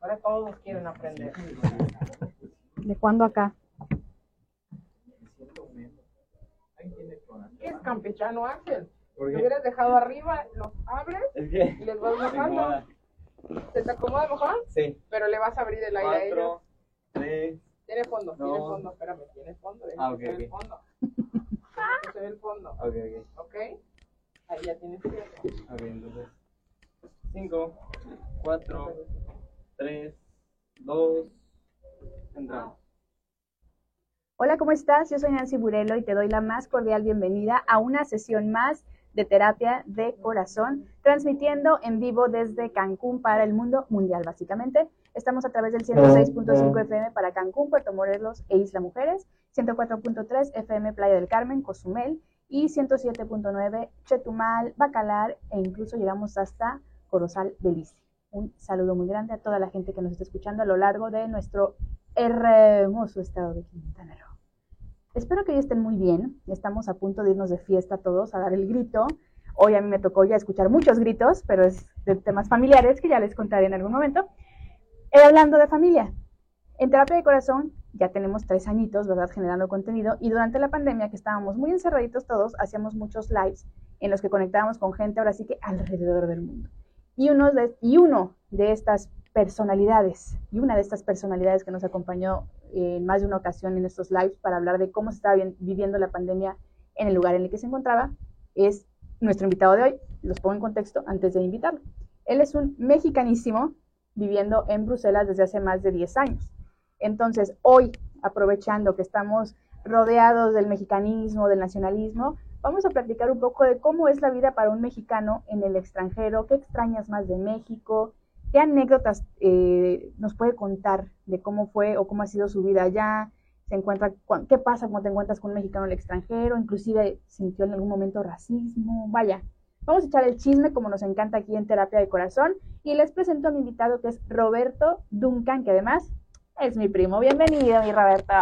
Ahora todos quieren aprender. ¿De cuándo acá? ¿Qué es campechano, Ángel? ¿Por Lo qué? hubieras dejado arriba, los abres y les vas bajando. ¿Se te acomoda mejor? Sí. Pero le vas a abrir el aire a ellos. Cuatro, tres. Tiene fondo, tiene No. fondo, espérame, tiene fondo. Ah, ok, se vea el ok. fondo. Se vea el fondo, Ok, ok. ¿ok? Ahí ya tienes tiempo. Ok, entonces. Cinco, cuatro, tres, dos. Entramos. Hola, ¿cómo estás? Yo soy Nancy Burelo y te doy la más cordial bienvenida a una sesión más de terapia de corazón, transmitiendo en vivo desde Cancún para el mundo mundial, básicamente. Estamos a través del 106.5 FM para Cancún, Puerto Morelos e Isla Mujeres, 104.3 FM Playa del Carmen, Cozumel y 107.9 Chetumal, Bacalar e incluso llegamos hasta Corozal, Belice. Un saludo muy grande a toda la gente que nos está escuchando a lo largo de nuestro hermoso estado de Quintana Roo. Espero que hoy estén muy bien. Estamos a punto de irnos de fiesta todos a dar el grito. Hoy a mí me tocó ya escuchar muchos gritos, pero es de temas familiares que ya les contaré en algún momento. Eh, hablando de familia, en Terapia de Corazón ya tenemos tres añitos, ¿verdad? Generando contenido. Y durante la pandemia, que estábamos muy encerraditos todos, hacíamos muchos lives en los que conectábamos con gente, ahora sí que alrededor del mundo. Y uno de, estas personalidades, y una de estas personalidades que nos acompañó en más de una ocasión en estos lives para hablar de cómo se estaba vi- viviendo la pandemia en el lugar en el que se encontraba, es nuestro invitado de hoy. Los pongo en contexto antes de invitarlo. Él es un mexicanísimo viviendo en Bruselas desde hace más de 10 años. Entonces, hoy, aprovechando que estamos rodeados del mexicanismo, del nacionalismo, vamos a platicar un poco de cómo es la vida para un mexicano en el extranjero, qué extrañas más de México, qué anécdotas eh, nos puede contar de cómo fue o cómo ha sido su vida allá, se encuentra, cu- qué pasa cuando te encuentras con un mexicano en el extranjero, inclusive sintió en algún momento racismo, vaya. Vamos a echar el chisme como nos encanta aquí en Terapia de Corazón y les presento a mi invitado que es Roberto Duncan, que además es mi primo. Bienvenido, mi Roberto.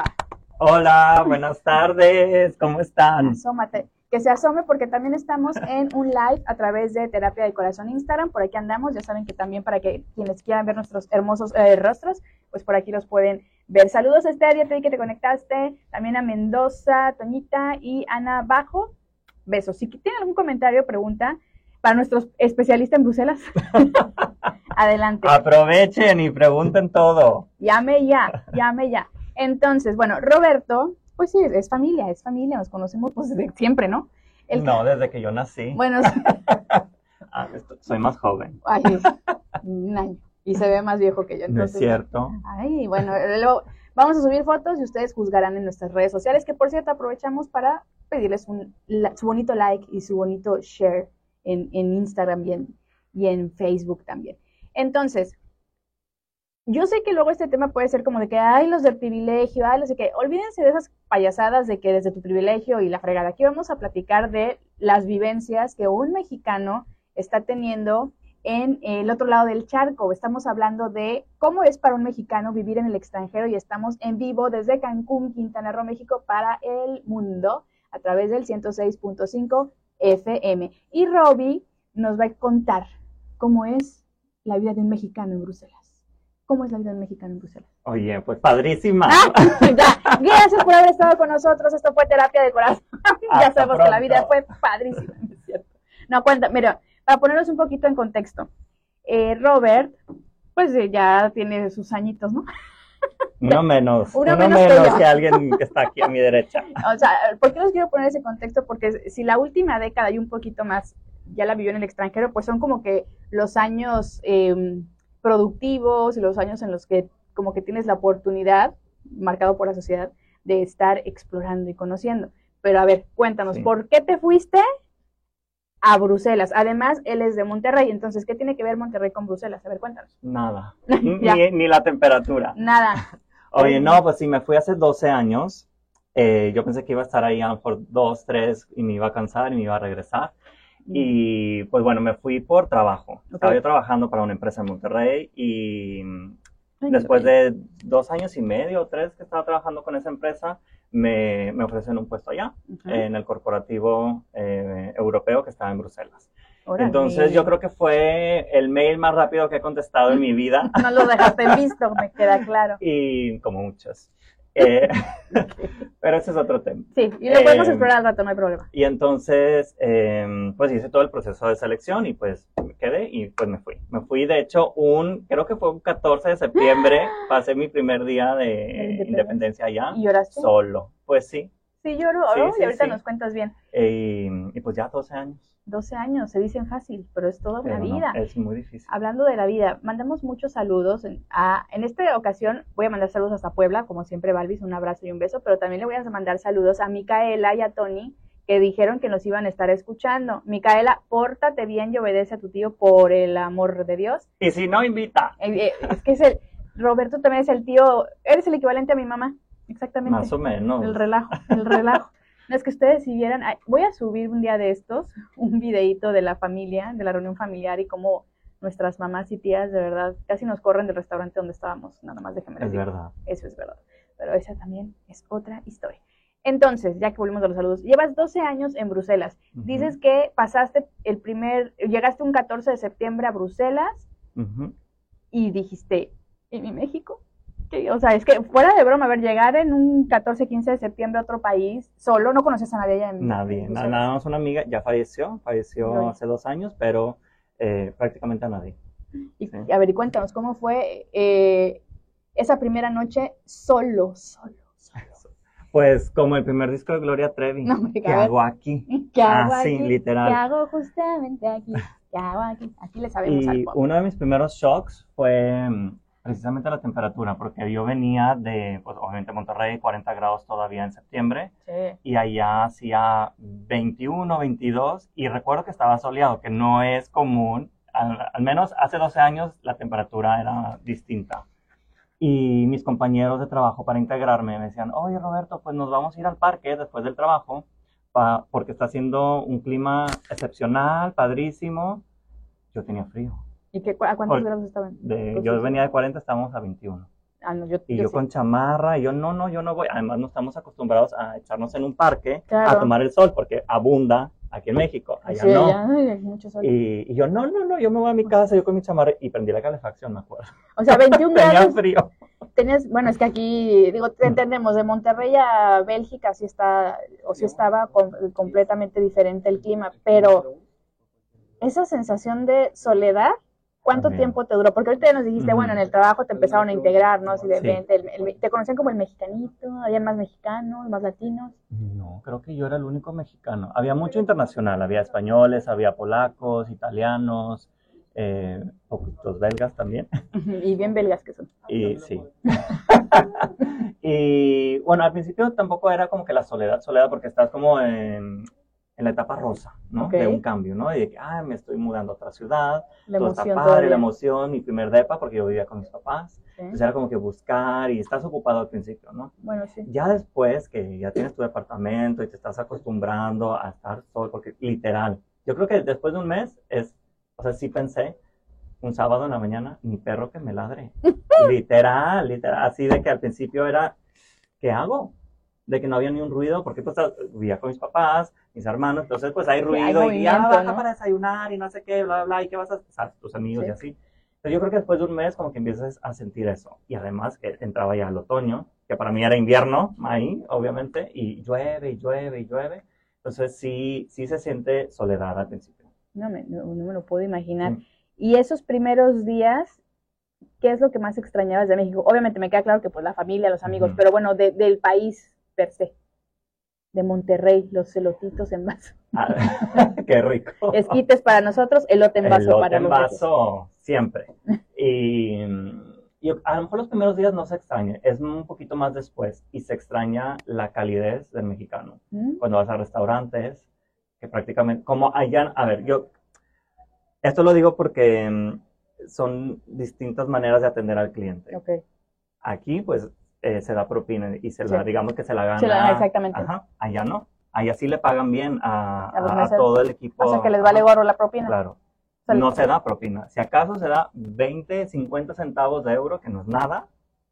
Hola, buenas tardes, ¿cómo están? Asómate. Que se asome porque también estamos en un live a través de Terapia de Corazón Instagram. Por aquí andamos. Ya saben que también para que quienes quieran ver nuestros hermosos eh, rostros, pues por aquí los pueden ver. Saludos a Estadia, te que te conectaste. También a Mendoza, Toñita y Ana Bajo. Besos. Si tienen algún comentario pregunta para nuestro especialista en Bruselas, adelante. Aprovechen y pregunten todo. Llame ya, llame ya. Entonces, bueno, Roberto, pues sí, es familia, es familia, nos conocemos pues desde siempre, ¿no? El- No, desde que yo nací. Bueno, Ah, esto- soy más joven. ay, un año. Y se ve más viejo que yo. ¿No es Entonces, cierto? Ay, bueno, luego vamos a subir fotos y ustedes juzgarán en nuestras redes sociales, que por cierto aprovechamos para pedirles un, la- su bonito like y su bonito share en, en Instagram y en, y en Facebook también. Entonces, yo sé que luego este tema puede ser como de que, ay, los del privilegio, ay, no sé qué. Olvídense de esas payasadas de que desde tu privilegio y la fregada. Aquí vamos a platicar de las vivencias que un mexicano está teniendo en el otro lado del charco. Estamos hablando de cómo es para un mexicano vivir en el extranjero y estamos en vivo desde Cancún, Quintana Roo, México, para el mundo a través del 106.5 FM. Y Robbie nos va a contar cómo es la vida de un mexicano en Bruselas. ¿Cómo es la vida mexicano en Bruselas? Oye, pues padrísima. Ah, ya. Gracias por haber estado con nosotros. Esto fue terapia de corazón. ya sabemos que la vida fue padrísima. ¿no cuenta, mira, para ponernos un poquito en contexto. eh, Robert, pues eh, ya tiene sus añitos, ¿no? Uno menos. Uno Uno, menos que menos que alguien que está aquí a mi derecha. O sea, ¿por qué les quiero poner ese contexto? Porque si la última década y un poquito más ya la vivió en el extranjero, pues son como que los años eh, productivos y los años en los que como que tienes la oportunidad, marcado por la sociedad, de estar explorando y conociendo. Pero a ver, cuéntanos, Sí. ¿por qué te fuiste a Bruselas? Además, él es de Monterrey, entonces, ¿qué tiene que ver Monterrey con Bruselas? A ver, cuéntanos. Nada. Ni, ni la temperatura. Nada. Oye, no, pues sí, me fui hace 12 años. Eh, yo pensé que iba a estar ahí mejor dos, tres y me iba a cansar y me iba a regresar. Y pues bueno, me fui por trabajo. Estaba yo trabajando para una empresa en Monterrey y Ay, después de dos años y medio o tres que estaba trabajando con esa empresa, me, me ofrecen un puesto allá, en el corporativo eh, europeo que estaba en Bruselas. Entonces yo creo que fue el mail más rápido que he contestado en mi vida No lo dejaste visto, me queda claro. y como muchos. Eh, pero ese es otro tema. Sí, y lo podemos Eh, explorar al rato, no hay problema. Y entonces, eh, pues hice todo el proceso de selección y pues me quedé y pues me fui. Me fui, de hecho, un, creo que fue un 14 de septiembre, pasé mi primer día De de independencia. independencia allá, ¿Y lloraste? solo. Pues sí, Sí, lloro, Sí, sí, y ahorita sí. nos cuentas bien. y, y pues ya 12 años. 12 años, se dicen fácil, pero es toda una Pero no, vida. es muy difícil. Hablando de la vida, mandamos muchos saludos. En, a- en esta ocasión voy a mandar saludos hasta Puebla, como siempre, Balvis, un abrazo y un beso, pero también le voy a mandar saludos a Micaela y a Tony, que dijeron que nos iban a estar escuchando. Micaela, pórtate bien y obedece a tu tío por el amor de Dios. Y si no, invita. Eh, eh, es que es el, Roberto también es el tío, eres el equivalente a mi mamá, exactamente. Más o menos. El relajo, el relajo. No, es que ustedes si vieran, voy a subir un día de estos, un videíto de la familia, de la reunión familiar y cómo nuestras mamás y tías de verdad casi nos corren del restaurante donde estábamos, nada más déjenme Es decir. verdad. Eso es verdad. Pero esa también es otra historia. Entonces, ya que volvimos a los saludos, llevas 12 años en Bruselas. Dices que pasaste el primer, llegaste un 14 de septiembre a Bruselas y dijiste, ¿en mi México? ¿Qué? O sea, es que fuera de broma, a ver, llegar en un 14, 15 de septiembre a otro país, solo, no conoces a nadie allá en Nadie, en na- Bruselas. nada más una amiga, ya falleció, falleció hace dos años, pero eh, prácticamente a nadie. Y, Sí. a ver, y cuéntanos, ¿cómo fue eh, esa primera noche solo, solo, solo? Pues como el primer disco de Gloria Trevi, No, ¿qué hago aquí? ¿Qué hago Ah, sí, aquí? literal. ¿Qué hago justamente aquí? ¿Qué hago aquí? Aquí le sabemos al Y pop. uno de mis primeros shocks fue mm, precisamente la temperatura, porque yo venía de, pues obviamente Monterrey, 40 grados todavía en septiembre, Sí. y allá hacía 21, 22, y recuerdo que estaba soleado, que no es común, al, al menos hace 12 años la temperatura era distinta. Y mis compañeros de trabajo para integrarme me decían, oye Roberto, pues nos vamos a ir al parque después del trabajo, pa- porque está haciendo un clima excepcional, padrísimo. Yo tenía frío. ¿Y qué, a cuántos Por- grados estaban? De- Pues yo venía de 40, estábamos a 21. Ah, no, yo, Y yo yo sí. con chamarra, y yo no, no, yo no voy. Además, no estamos acostumbrados a echarnos en un parque Claro. a tomar el sol, porque abunda aquí en México, allá Sí, no. allá, ay, hay mucho sol. Y, y yo, no, no, no, yo me voy a mi casa, yo con mi chamarra, y prendí la calefacción, me acuerdo. O sea, 21 Tenía grados. frío. Tenías, bueno, es que aquí, digo, te entendemos, de Monterrey a Bélgica sí está, o sí estaba com- completamente diferente el clima, pero esa sensación de soledad, ¿cuánto También. tiempo te duró? Porque ahorita ya nos dijiste, bueno, en el trabajo te empezaron a integrar, ¿no? De, Sí. vente, el- el- te conocían como el mexicanito, habían más mexicanos, más latinos. No, creo que yo era el único mexicano. Había mucho internacional, había españoles, había polacos, italianos, eh, poquitos belgas también. Y bien belgas que son. Y sí. y bueno, al principio tampoco era como que la soledad, soledad, porque estás como en, en la etapa rosa, ¿no? Ok. De un cambio, ¿no? Y de que, ah, me estoy mudando a otra ciudad, La todo está emoción padre, todavía. la emoción, mi primer depa, porque yo vivía con mis papás. Sí. Entonces era como que buscar y estás ocupado al principio, ¿no? Bueno, sí. Ya después que ya tienes tu departamento y te estás acostumbrando a estar solo, porque literal, yo creo que después de un mes es, o sea, sí pensé, un sábado en la mañana, mi perro que me ladre. literal, literal, así de que al principio era, ¿qué hago? De que no había ni un ruido, porque pues vivía con mis papás, mis hermanos, entonces pues hay hay ruido y ya baja ¿no? para desayunar y no sé qué, bla, bla, y qué vas a hacer, tus amigos Sí. y así. Entonces yo creo que después de un mes como que empiezas a sentir eso. Y además que entraba ya el otoño, que para mí era invierno, ahí, obviamente, y llueve y llueve y llueve. Entonces sí, sí se siente soledad al principio. No me, no, no me lo puedo imaginar. Mm. Y esos primeros días, ¿qué es lo que más extrañabas de México? Obviamente me queda claro que pues la familia, los amigos, Ujú. pero bueno, de- del país per se. De Monterrey, los celotitos en vaso. Ah, qué rico. Esquites para nosotros, elote en vaso Elote para en vaso, siempre. Y, y a lo mejor los primeros días no se extraña, es un poquito más después y se extraña la calidez del mexicano. ¿Mm? Cuando vas a restaurantes, que prácticamente, como allá, a ver, yo, esto lo digo porque mm, son distintas maneras de atender al cliente. Ok. Aquí, pues, eh, se da propina y se la, Sí. digamos que se la gana. Se la- exactamente. Ajá, allá no. Allá sí le pagan bien a, A a- todo el equipo. O sea que les vale gorro la propina. Claro. O sea, No se da propina. Si acaso se da 20, 50 centavos de euro, que no es nada,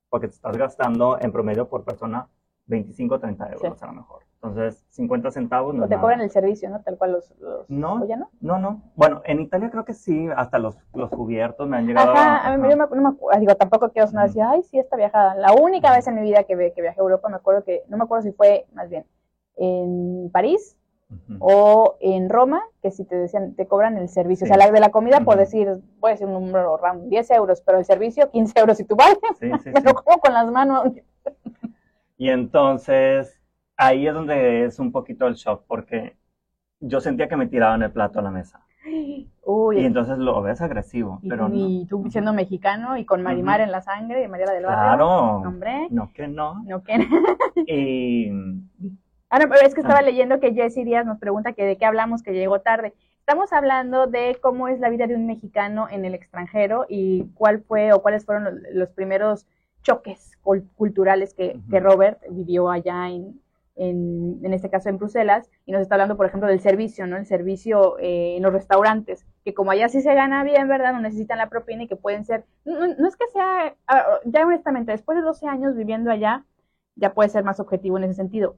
porque te estás gastando en promedio por persona 25, 30 euros Sí. a lo mejor. Entonces, 50 centavos no O te nada. cobran el servicio, ¿no? Tal cual los... los No. ¿O ya no? No, no. Bueno, en Italia creo que sí, hasta los, los cubiertos me han llegado Ajá, a mí yo me, no me acu- digo, tampoco quiero sonar así, ay, sí, esta viajada. La única vez en mi vida que, que viajé a Europa, me acuerdo que, no me acuerdo si fue más bien en París o en Roma, que si te decían, te cobran el servicio. O sea, la de la comida, por decir, voy a decir un número random, 10 euros, pero el servicio, 15 euros. Y tú vas, Sí, sí, me lo como con las manos. Y entonces, ahí es donde es un poquito el shock, porque yo sentía que me tiraban el plato a la mesa. Uy, Y entonces lo ves agresivo, y, pero no. y tú siendo mexicano y con Marimar en la sangre y María la del Barrio. Claro. Hombre, No que no. no que Y Ah, no, pero es que estaba Ah. leyendo que Jessy Díaz nos pregunta que de qué hablamos, que llegó tarde. Estamos hablando de cómo es la vida de un mexicano en el extranjero y cuál fue o cuáles fueron los, los primeros choques cul- culturales que, que Robert vivió allá en, en, en este caso en Bruselas. Y nos está hablando, por ejemplo, del servicio, ¿no? El servicio eh, en los restaurantes, que como allá sí se gana bien, ¿verdad? No necesitan la propina y que pueden ser, no, no- es que sea, ah, ya honestamente, después de 12 años viviendo allá, ya puede ser más objetivo en ese sentido.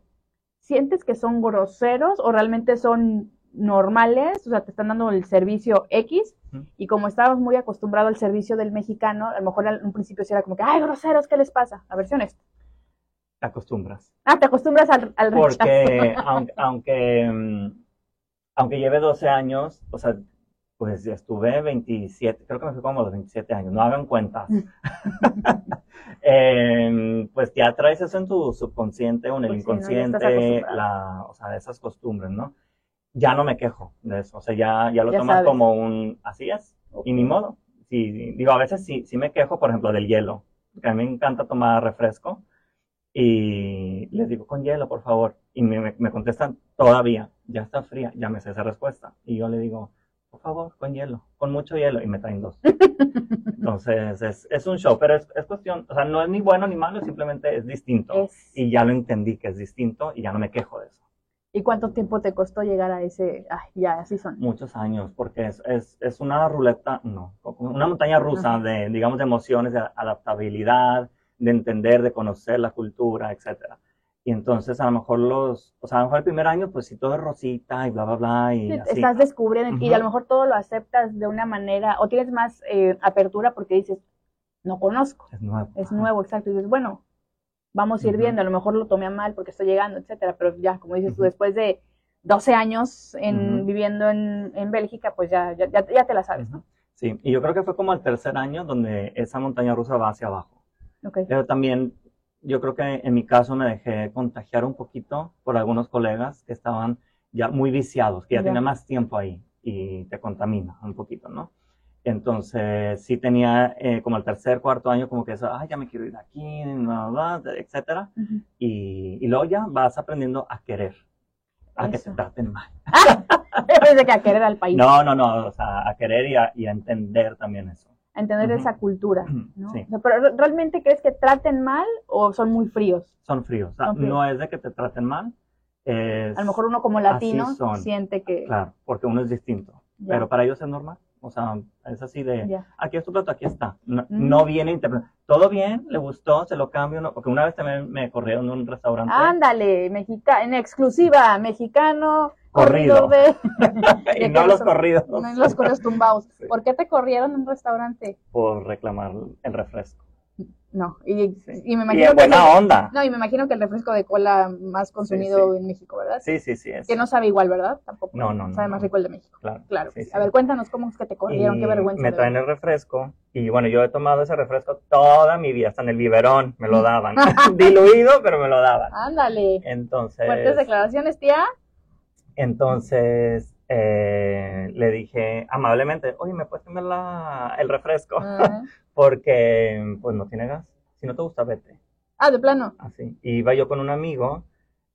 ¿Sientes que son groseros o realmente son normales? O sea, te están dando el servicio X y como estábamos muy acostumbrados al servicio del mexicano, a lo mejor en un principio sí era como que, ay, groseros, ¿qué les pasa? La versión es, te acostumbras. ah, te acostumbras al, al rechazo. Porque aunque, aunque, mm, aunque lleve 12 años, o sea, pues estuve 27, creo que me fui como los 27 años, no hagan cuentas. Em, pues ya traes eso en tu subconsciente o en el Pues sí, ¿no? Inconsciente, acostumbrado. la, o sea, esas costumbres, ¿no? Ya no me quejo de eso, o sea, ya, ya lo Ya tomas sabes. como un, así es, y ni modo. Sí, digo, a veces sí, sí me quejo, por ejemplo, del hielo, porque a mí me encanta tomar refresco, y les digo, con hielo, por favor. Y me, me- contestan, todavía, ya está fría, ya me sé esa respuesta. Y yo le digo, por favor, con hielo, con mucho hielo, y me traen dos. Entonces, es, es un show, pero es, es cuestión, o sea, no es ni bueno ni malo, simplemente es distinto. Es- Y ya lo entendí que es distinto y ya no me quejo de eso. ¿Y cuánto tiempo te costó llegar a ese, ay, ya, así son? Muchos años, porque es, es, es una ruleta, no, una montaña rusa de, digamos, de emociones, de adaptabilidad, de entender, de conocer la cultura, etcétera. Y entonces, a lo mejor los, o sea, a lo mejor el primer año, pues sí, todo es rosita y bla, bla, bla, y Sí, así. Estás descubriendo y Ujú. a lo mejor todo lo aceptas de una manera o tienes más eh, apertura porque dices, no conozco, Es nuevo. es nuevo, exacto. Y dices, bueno, vamos a ir Ujú. viendo, a lo mejor lo tomé a mal porque estoy llegando, etcétera, pero ya, como dices tú, Ujú. después de 12 años en, viviendo en, en Bélgica, pues ya, ya, ya, ya te la sabes, ¿no? Sí, y yo creo que fue como el tercer año donde esa montaña rusa va hacia abajo. Pero también yo creo que en mi caso me dejé contagiar un poquito por algunos colegas que estaban ya muy viciados, que ya Ya. tenían más tiempo ahí y te contamina un poquito, ¿no? Entonces sí tenía eh, como el tercer, cuarto año como que eso, ay, ya me quiero ir de aquí, bla, bla, bla, etcétera. Y, y luego ya vas aprendiendo a querer, a que te traten mal. Pensé que a querer al país, No, no, no, o sea, a querer y a, y a entender también eso. A entender esa cultura, ¿no? Sí. O sea, pero ¿re- ¿realmente crees que traten mal o son muy fríos? Son fríos, o sea, Son fríos. no es de que te traten mal, es... A lo mejor uno como latino siente que... Claro, porque uno es distinto. Ya. Pero para ellos es normal. O sea, es así de, Ya. aquí es tu plato, aquí está. No, Mm. no viene interpretado. Todo bien, le gustó, se lo cambio. No, porque una vez también me corrieron de un restaurante. Ándale, mexica en exclusiva, mexicano, Corrido. de y ¿de no los son? corridos. no en los corridos tumbados. Sí. ¿Por qué te corrieron de un restaurante? Por reclamar el refresco. No, y, Sí. y me Y imagino en que buena onda. no, y me imagino que el refresco de cola más consumido sí. en México, ¿verdad? Sí, sí, sí. Es. Que no sabe igual, ¿verdad? Tampoco. No, no, no, Sabe no. más rico el de México. Claro. Claro. Que. A ver, cuéntanos cómo es que te corrieron, Y qué vergüenza. Me traen el refresco. Y bueno, yo he tomado ese refresco toda mi vida, hasta en el biberón me lo daban. Diluido, pero me lo daban. Ándale. Entonces. Fuertes declaraciones, tía. Entonces eh, le dije amablemente, oye, ¿me puedes cambiar la- el refresco? Ah, Porque pues no tiene gas. Si no te gusta, vete. Ah, de plano. Así. Y iba yo con un amigo.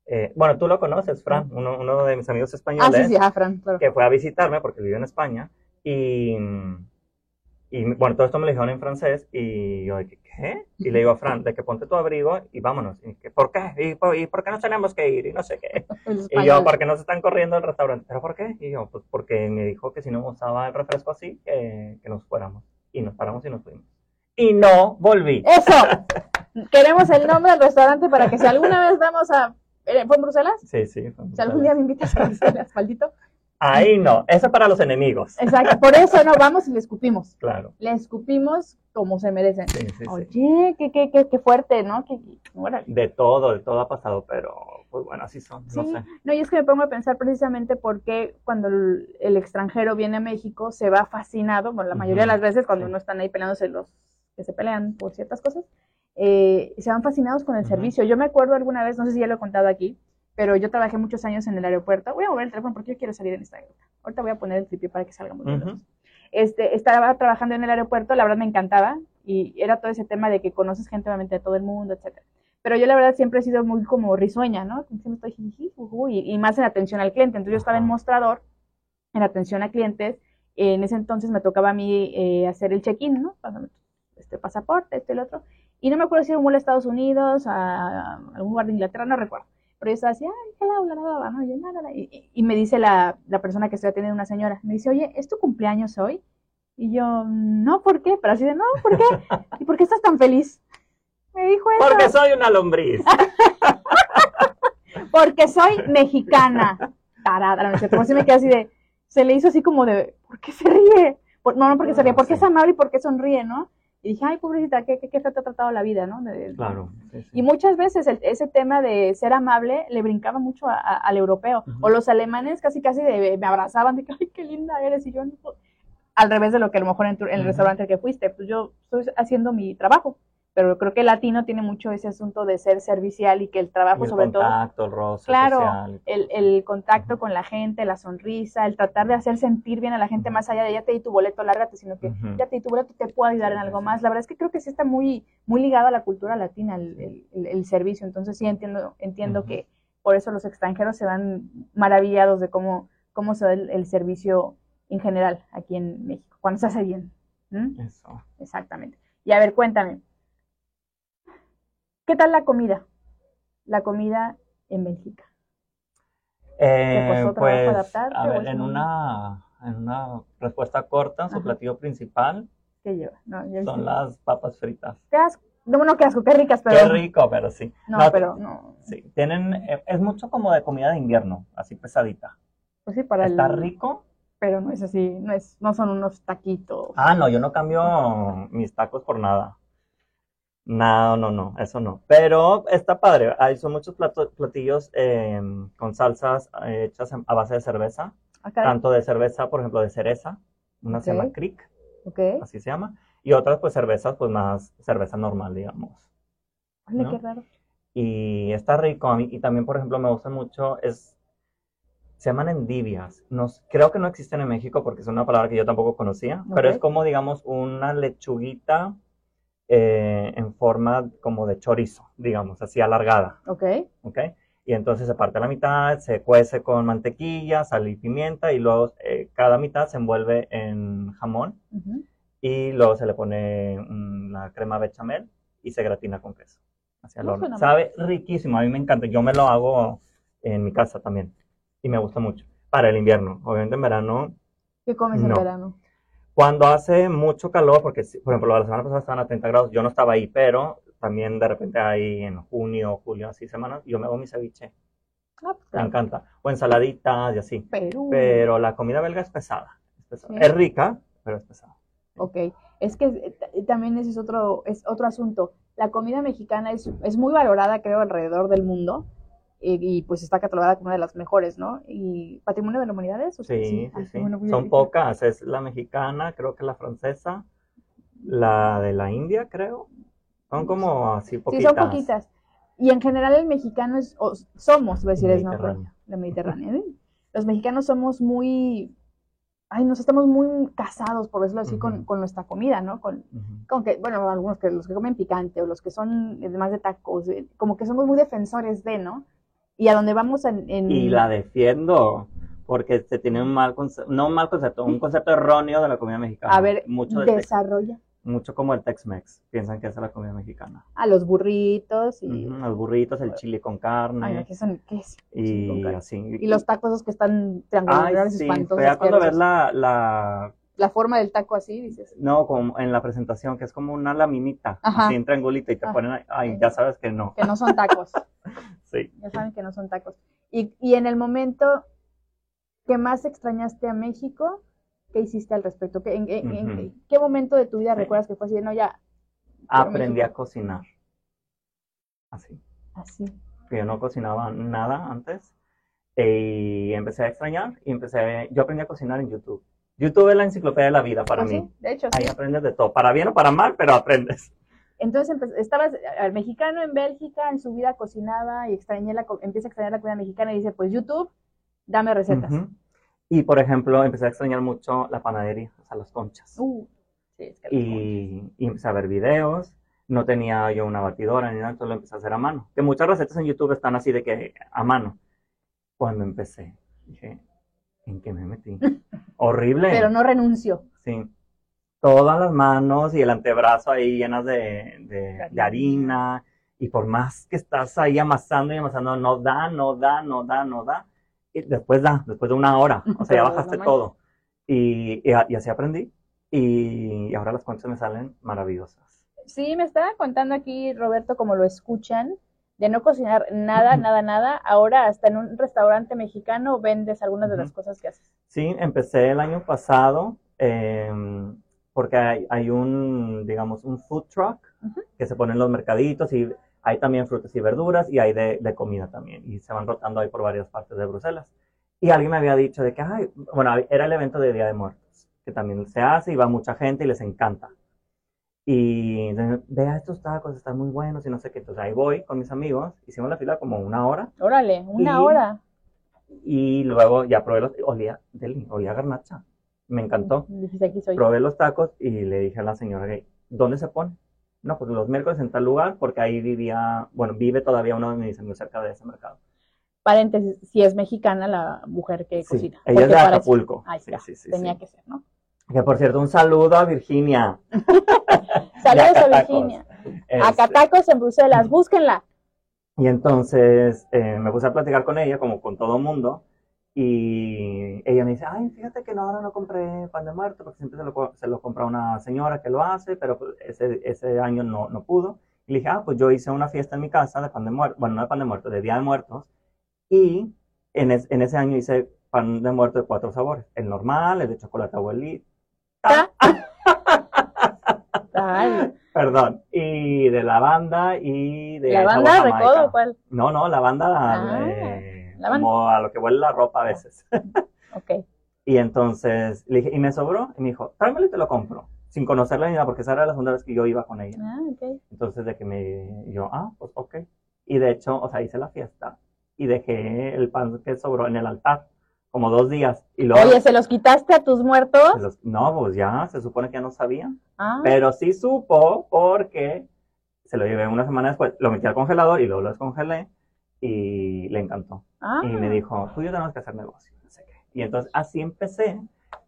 eh, bueno, tú lo conoces, Fran, uno, uno de mis amigos Ah, españoles, sí, sí, ah, Fran, claro. que fue a visitarme porque vive en España. Y, y bueno, todo esto me lo dijeron en francés. Y yo, ¿qué? qué? Y le digo a Fran, de que ponte tu abrigo y vámonos. Y que, ¿por qué? ¿Y por, y por qué nos tenemos que ir? Y no sé qué. Y yo. ¿por qué no se están corriendo del restaurante? ¿Pero por qué? Y yo, pues porque me dijo que si no usaba el refresco así, que, que nos fuéramos. Y nos paramos y nos fuimos. Y no volví. Eso. Queremos el nombre del restaurante para que si alguna vez vamos a ¿Eh, ¿Fue en Bruselas? Sí, sí. fue O sea, algún día me invitas a Bruselas, maldito. Ahí no, eso es para los enemigos. Exacto, por eso no vamos y le escupimos. Claro. Le escupimos como se merecen. Sí, sí, sí. Oye, qué, qué, qué, qué fuerte, ¿no? Qué. De todo, de todo ha pasado, pero pues bueno, así son, no Sí, sé. no, y es que me pongo a pensar precisamente por qué cuando el, el extranjero viene a México se va fascinado, bueno, la mayoría de las veces cuando sí. no están ahí peleándose los que se pelean por ciertas cosas, eh, se van fascinados con el servicio. Yo me acuerdo alguna vez, no sé si ya lo he contado aquí, pero yo trabajé muchos años en el aeropuerto. Voy a mover el teléfono porque yo quiero salir en esta anécdota. Ahorita voy a poner el tripié para que salga muy bien. Este, estaba trabajando en el aeropuerto, la verdad me encantaba y era todo ese tema de que conoces gente obviamente de todo el mundo, etcétera. Pero yo la verdad siempre he sido muy como risueña, ¿no? Siempre estoy jiji, juju, y, y más en atención al cliente. Entonces yo estaba en mostrador, en atención a clientes. En ese entonces me tocaba a mí eh, hacer el check-in, ¿no? Pásame este pasaporte, esto y lo otro. Y no me acuerdo si era un vuelo a Estados Unidos, a, a algún lugar de Inglaterra, no recuerdo. Pero yo estaba así, ay, la, la, la, ¿no? Y, me dice la, la persona que estoy atendiendo, una señora, me dice, oye, ¿es tu cumpleaños hoy? Y yo, no, ¿por qué? Pero así de, no, ¿por qué? ¿Y por qué estás tan feliz? Me dijo eso. Porque soy una lombriz. Porque soy mexicana. Tarada, no cierto. Como si me quedé así de, se le hizo así como de, ¿por qué se ríe? Por- no, no, porque se ríe, porque Sí. es amable y porque sonríe, ¿no? Y dije, ay, pobrecita, ¿qué, qué, qué feo te ha tratado la vida, ¿no? De- de- Claro. sí, sí. Y muchas veces el- ese tema de ser amable le brincaba mucho a- a- al europeo. O los alemanes casi casi de- me abrazaban de que, ay, qué linda eres. Y yo, no. al revés de lo que a lo mejor en, tu- en el restaurante al que fuiste, pues yo estoy haciendo mi trabajo. Pero creo que el latino tiene mucho ese asunto de ser servicial y que el trabajo, el sobre todo, contacto, el roce Claro, social. el, el contacto con la gente, la sonrisa, el tratar de hacer sentir bien a la gente más allá de ya te di tu boleto, lárgate, sino que ya te di tu boleto, te puedo ayudar en algo más. La verdad es que creo que sí está muy, muy ligado a la cultura latina el, el- servicio. Entonces sí entiendo, entiendo que por eso los extranjeros se van maravillados de cómo, cómo se da el, el servicio en general aquí en México, cuando se hace bien. ¿Mm? Eso. Exactamente. Y a ver, cuéntame, ¿qué tal la comida? La comida en Bélgica. Eh, costó pues, adaptarte a ver, en un- una, en una respuesta corta, su Ajá. platillo principal ¿Qué lleva? No, son las papas fritas. Qué asco. No, bueno, qué asco, qué ricas, pero. Qué rico, pero sí. No, No, pero no. Sí, tienen, eh, es mucho como de comida de invierno, así pesadita. Pues sí, para Está el. rico. Pero no es así, no es, no son unos taquitos. Ah, no, yo no cambio mis tacos por nada. No, no, no, eso no. Pero está padre. Hay son muchos plato- platillos eh, con salsas eh, hechas a base de cerveza. Acá, Tanto de cerveza, por ejemplo, de cereza. Una se llama. Creek, así se llama. Y otras, pues cervezas, pues más cerveza normal, digamos. ¿no? qué raro. Y está rico. A mí- y también, por ejemplo, me gusta mucho, es, se llaman endivias. Creo que no existen en México porque es una palabra que yo tampoco conocía, pero es como, digamos, una lechuguita eh, en forma como de chorizo, digamos, así alargada, Ok. ¿ok? Y entonces se parte a la mitad, se cuece con mantequilla, sal y pimienta, y luego eh, cada mitad se envuelve en jamón, ujú. y luego se le pone mm, la crema bechamel y se gratina con queso. Hacia el No horno. Sabe riquísimo, a mí me encanta. Yo me lo hago en mi casa también y me gusta mucho. Para el invierno, obviamente en verano, ¿Qué comes en No. verano? Cuando hace mucho calor, porque por ejemplo la semana pasada estaban a 30 grados, yo no estaba ahí, pero también de repente ahí en junio, julio, así semanas, yo me hago mi ceviche, Ah, pues, me encanta. O ensaladitas y así. Perú. Pero la comida belga es pesada. Es, pesada. Sí. Es rica, pero es pesada. Ok, es que también ese es otro, es otro asunto. La comida mexicana es, es muy valorada, creo, alrededor del mundo y, y, pues está catalogada como una de las mejores, ¿no? ¿Y patrimonio de la humanidad es? ¿O Sí, sí? sí, Ah, sí. bueno, Son sí. pocas. Es la mexicana, creo que la francesa, la de la India, creo. Son como así Sí, poquitas. son poquitas. Y en general el mexicano es, o somos, voy a decir, es no, la Mediterránea. ¿eh? Los mexicanos somos muy, ay, nos estamos muy casados, por decirlo así, con, con nuestra comida, ¿no? Con, con que, bueno, algunos que los que comen picante o los que son más de tacos, eh, como que somos muy defensores de, ¿no? Y a donde vamos en... en- Y la defiendo, porque se tiene un mal concepto, no un mal concepto, un concepto erróneo de la comida mexicana. a ver, mucho, desarrolla mucho como el Tex-Mex. Piensan que es la comida mexicana. a los burritos y... Los burritos, el chile con carne. Ay, ¿qué son? ¿Qué es? y así. Y los tacos esos que están Ay, triangulares, sí, espantosos. ya cuando ves la, La forma del taco así, dices. No, como en la presentación, que es como una laminita, Ajá. así en triangulito, y te Ah. ponen, ay, ya sabes que no. Que no son tacos. Sí. Ya saben que no son tacos. Y, y en el momento que más extrañaste a México, ¿qué hiciste al respecto? ¿Qué, en, en- en- Ujú. ¿Qué momento de tu vida recuerdas que fue así no, ya, Aprendí México. a cocinar. Así. así? que yo no cocinaba nada antes eh, y empecé a extrañar y empecé, yo aprendí a cocinar en YouTube. YouTube es la enciclopedia de la vida para ¿Ah, mí. sí? De hecho, sí. Ahí aprendes de todo, para bien o para mal, pero aprendes. Entonces estabas al mexicano en Bélgica, en su vida cocinaba y extrañé la, empieza a extrañar la comida mexicana y dice, pues YouTube, dame recetas. Ujú. Y por ejemplo, empecé a extrañar mucho la panadería, o sea, las conchas. Uh, sí, es que y, y empecé a ver videos. No tenía yo una batidora ni nada, entonces lo empecé a hacer a mano. Que muchas recetas en YouTube están así de que a mano. Cuando empecé, dije, ¿en qué me metí? Horrible. Pero no renuncio. Sí. Todas las manos y el antebrazo ahí llenas de, de- de harina. Y por más que estás ahí amasando y amasando, no da, no da, no da, no da. Y después da, después de una hora. O sea, ya bajaste no todo. Y, y, y así aprendí. Y, y ahora las conchas me salen maravillosas. Sí, me estaba contando aquí, Roberto, como lo escuchan, de no cocinar nada, nada, nada. Ahora hasta en un restaurante mexicano vendes algunas de las cosas que haces. Sí, empecé el año pasado em, porque hay, hay un, digamos, un food truck que se pone en los mercaditos y hay también frutas y verduras y hay de, de comida también y se van rotando ahí por varias partes de Bruselas. Y alguien me había dicho de que, ay, bueno, era el evento de Día de Muertos, que también se hace y va mucha gente y les encanta. Y entonces, vea estos tacos, están muy buenos y no sé qué. Entonces ahí voy con mis amigos, hicimos la fila como una hora Órale, una Y- hora. y luego ya probé los, olía, deli, olía garnacha. Me encantó. Dijiste, aquí soy. Probé los tacos y le dije a la señora, que, ¿dónde se pone? No, pues los miércoles en tal lugar, porque ahí vivía, bueno, vive todavía uno de mis amigos cerca de ese mercado. Paréntesis, si es mexicana la mujer que Sí, cocina. ella es de Acapulco. Ahí Sí, sí, sí, tenía que ser, ¿no? Que por cierto, un saludo a Virginia. Saludos a Acatacos. Virginia. Este, Acatacos en Bruselas, búsquenla. Y entonces eh, me puse a platicar con ella, como con todo mundo, y ella me dice, ay, fíjate que no, ahora no compré pan de muerto, porque siempre se lo, se lo compra una señora que lo hace, pero pues, ese, ese año no, no pudo. Y le dije, ah, pues yo hice una fiesta en mi casa de pan de muerto, bueno, no de pan de muerto, de Día de Muertos, y en, es- en ese año hice pan de muerto de cuatro sabores, el normal, el de chocolate abuelita, Ay, perdón, y de lavanda y de ¿La banda recodo cuál? No, no, lavanda, Ah, eh, lavanda. como a lo que huele la ropa a veces. Ok. Y entonces le dije, y me sobró, y me dijo, tráemelo y te lo compro, sin conocerla ni nada, porque esa era la segunda vez que yo iba con ella. Ah, ok. Entonces de que me, yo, ah, pues ok. Y de hecho, o sea, hice la fiesta y dejé el pan que sobró en el altar, como dos días. Y luego, Oye, ¿se los quitaste a tus muertos? los- no, pues ya, se supone que ya no sabían. Ah, Pero sí supo porque se lo llevé una semana después, lo metí al congelador y luego lo descongelé y le encantó. ah. Y me dijo, tú y yo tenemos que hacer negocio, no sé qué. Y entonces así empecé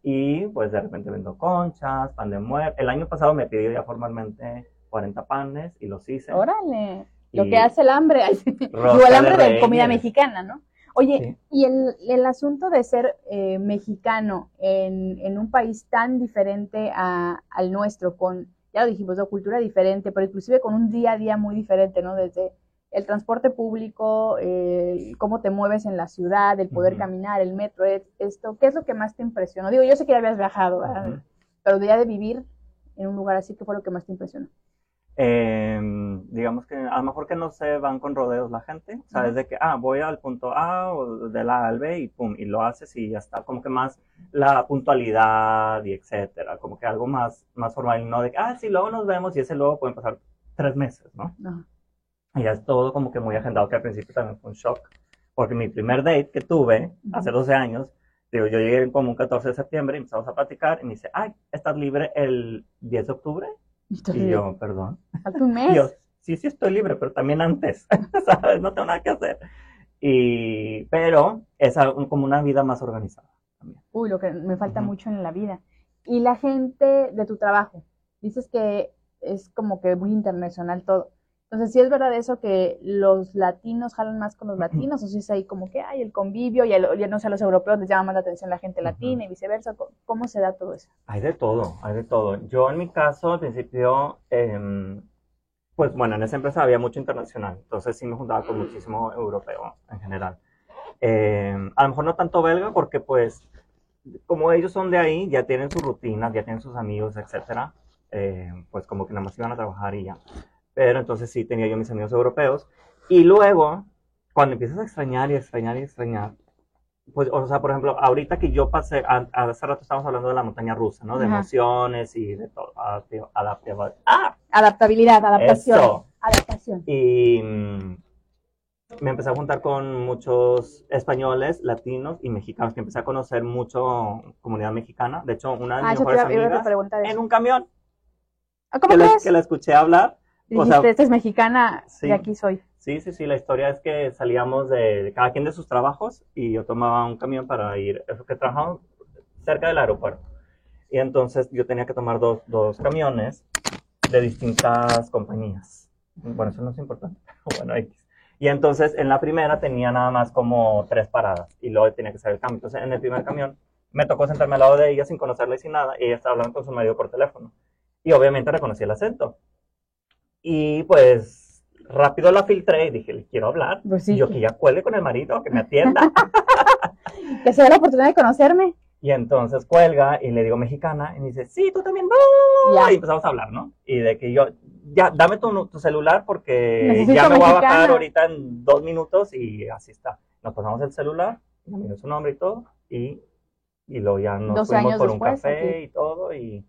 y pues de repente vendo conchas, pan de muerte. El año pasado me pidió ya formalmente 40 panes y los hice. Órale. Lo que hace el hambre. El hambre de de, comida mexicana, ¿no? Oye, Sí. y el, el asunto de ser eh, mexicano en, en un país tan diferente a- al nuestro, con, ya lo dijimos, una cultura diferente, pero inclusive con un día a día muy diferente, ¿no? Desde el transporte público, el cómo te mueves en la ciudad, el poder caminar, el metro, es- esto, ¿qué es lo que más te impresionó? Digo, yo sé que ya habías viajado, ¿verdad? Ujú. pero ya de vivir en un lugar así, ¿qué fue lo que más te impresionó? Eh, digamos que a lo mejor que no se van con rodeos la gente, o sea, Ajá. desde que, ah, voy al punto A o del A al B y pum, y lo haces y ya está, como que más la puntualidad y etcétera, como que algo más, más formal no de que, ah, sí, luego nos vemos y ese luego pueden pasar tres meses, ¿no? No. Y ya es todo como que muy agendado, que al principio también fue un shock, porque mi primer date que tuve hace 12 años, digo, yo llegué como un 14 de septiembre y empezamos a platicar y me dice, ay, ¿estás libre el 10 de octubre? Y yo, perdón. Falta un mes. Yo, sí, sí estoy libre, pero también antes, ¿sabes? No tengo nada que hacer. Y, pero es como una vida más organizada también. Uy, lo que me falta mucho en la vida. Y la gente de tu trabajo, dices que es como que muy internacional todo. Entonces, ¿sí es verdad eso que los latinos jalan más con los latinos? ¿O si es ahí como que hay el convivio y, el- y no sé, a los europeos les llama más la atención la gente latina y viceversa? ¿Cómo- ¿Cómo se da todo eso? Hay de todo, hay de todo. Yo en mi caso, al principio, em, pues bueno, en esa empresa había mucho internacional, entonces sí me juntaba con muchísimo europeo en general. Eh, a lo mejor no tanto belga, porque pues como ellos son de ahí, ya tienen sus rutinas, ya tienen sus amigos, etcétera, eh, pues como que nada más iban a trabajar y ya. Pero entonces sí tenía yo mis amigos europeos. Y luego, cuando empiezas a extrañar y extrañar y extrañar, pues, o sea, por ejemplo, ahorita que yo pasé, a- a- hace rato estábamos hablando de la montaña rusa, ¿no? De Ajá. emociones y de todo. adaptabilidad. ¡Ah! Adaptabilidad, adaptación. Eso. Adaptación. Y mm, me empecé a juntar con muchos españoles, latinos y mexicanos, que empecé a conocer mucho comunidad mexicana. De hecho, una de Ah, mis te mejores amigas, en un camión, Ah, ¿Cómo que la, crees? que la escuché hablar. O Dijiste, sea, esta es mexicana, sí. y aquí soy. Sí, sí, sí, la historia es que salíamos de, de cada quien de sus trabajos y yo tomaba un camión para ir, eso que trabajaba cerca del aeropuerto. Y entonces yo tenía que tomar dos, dos camiones de distintas compañías. Bueno, eso no es importante, bueno, X. Y entonces en la primera tenía nada más como tres paradas y luego tenía que hacer el cambio. Entonces en el primer camión me tocó sentarme al lado de ella sin conocerla y sin nada y ella estaba hablando con su marido por teléfono. Y obviamente reconocí el acento. Y pues rápido la filtré y dije, le quiero hablar. Pues sí. Y yo que ya cuelgue con el marido, que me atienda. Que se dé la oportunidad de conocerme. y entonces cuelga y le digo mexicana y me dice, sí, tú también. Ya. Y empezamos a hablar, ¿no? Y de que yo, ya, dame tu, tu celular porque Necesito ya me voy a bajar mexicana. ahorita en dos minutos y así está. Nos pasamos el celular, me dio su nombre y todo, y, y luego ya nos 12 fuimos por un después, café aquí. y todo, y,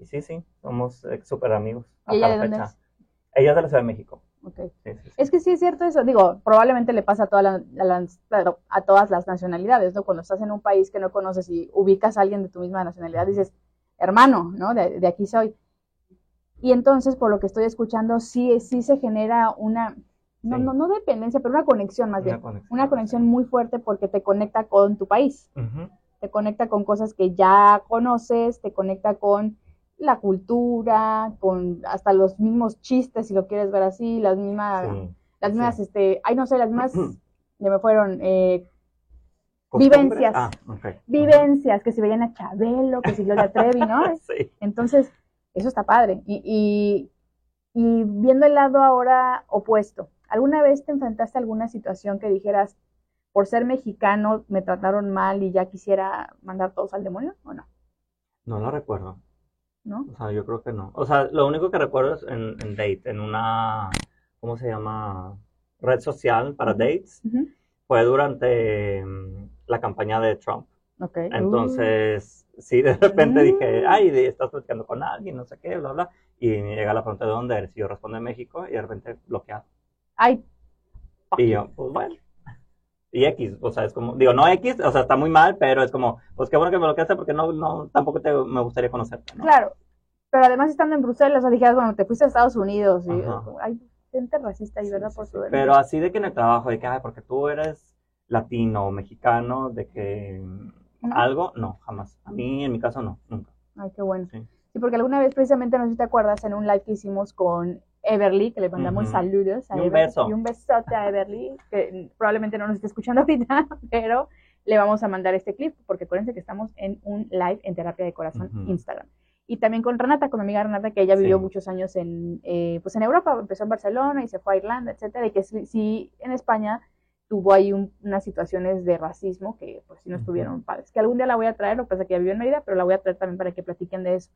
y sí, sí, somos eh, súper amigos. ¿Y ella hasta la fecha. Ella es de la Ciudad de México. Ok. Sí, sí, sí. Es que sí es cierto eso. Digo, probablemente le pasa a, toda la- a las, claro, a todas las nacionalidades, ¿no? Cuando estás en un país que no conoces y ubicas a alguien de tu misma nacionalidad, dices, hermano, ¿no? De, de aquí soy. Y entonces, por lo que estoy escuchando, sí, sí se genera una, no, no, no dependencia, pero una conexión más bien. Una conexión. Una conexión muy fuerte porque te conecta con tu país. Te conecta con cosas que ya conoces, te conecta con la cultura, con hasta los mismos chistes, si lo quieres ver así, las mismas, Sí. las sí. este, ay no sé, las mismas, ya me fueron, eh, vivencias. Ah, vivencias, que si veían a Chabelo, que si Gloria Trevi, ¿no? Sí. Entonces, eso está padre. Y, y, y viendo el lado ahora opuesto, ¿alguna vez te enfrentaste a alguna situación que dijeras, por ser mexicano me trataron mal y ya quisiera mandar todos al demonio? ¿O no? No lo recuerdo. ¿No? O sea, yo creo que no. O sea, lo único que recuerdo es en, en Date, en una, ¿cómo se llama? Red social para dates. Fue durante mm, la campaña de Trump. Entonces, sí, de repente Mm. dije, ay, estás platicando con alguien, no sé qué, bla, bla. Y llega la pregunta de dónde eres. Y yo respondo en México y de repente bloqueado. Ay, Y yo, pues bueno. Y X, o sea, es como, digo, no X, o sea, está muy mal, pero es como, pues qué bueno que me bloqueaste porque no, no, tampoco te, me gustaría conocerte, ¿no? claro. Pero además estando en Bruselas, o sea, dijeras, bueno, te fuiste a Estados Unidos. Y, hay gente racista ahí, ¿verdad? sí, Por sí. tu Pero así de que en el trabajo, de que, ay, porque tú eres latino o mexicano, de que ¿No? algo, no, jamás. A mí, en mi caso, no, nunca. Ay, qué bueno. Sí. Sí, porque alguna vez precisamente, no sé si te acuerdas, en un live que hicimos con Everly, que le mandamos Ujú. saludos a Y un Everly, beso. y un besote a Everly, que probablemente no nos esté escuchando ahorita, pero le vamos a mandar este clip, porque acuérdense que estamos en un live en Terapia de Corazón Ujú. Instagram. Y también con Renata, con mi amiga Renata, que ella vivió Sí. muchos años en, eh, pues en Europa, empezó en Barcelona y se fue a Irlanda, etcétera, y que sí, sí en España tuvo ahí un- unas situaciones de racismo que pues sí no estuvieron padres. Que algún día la voy a traer, lo que pasa que ella vivió en Mérida, pero la voy a traer también para que platiquen de eso.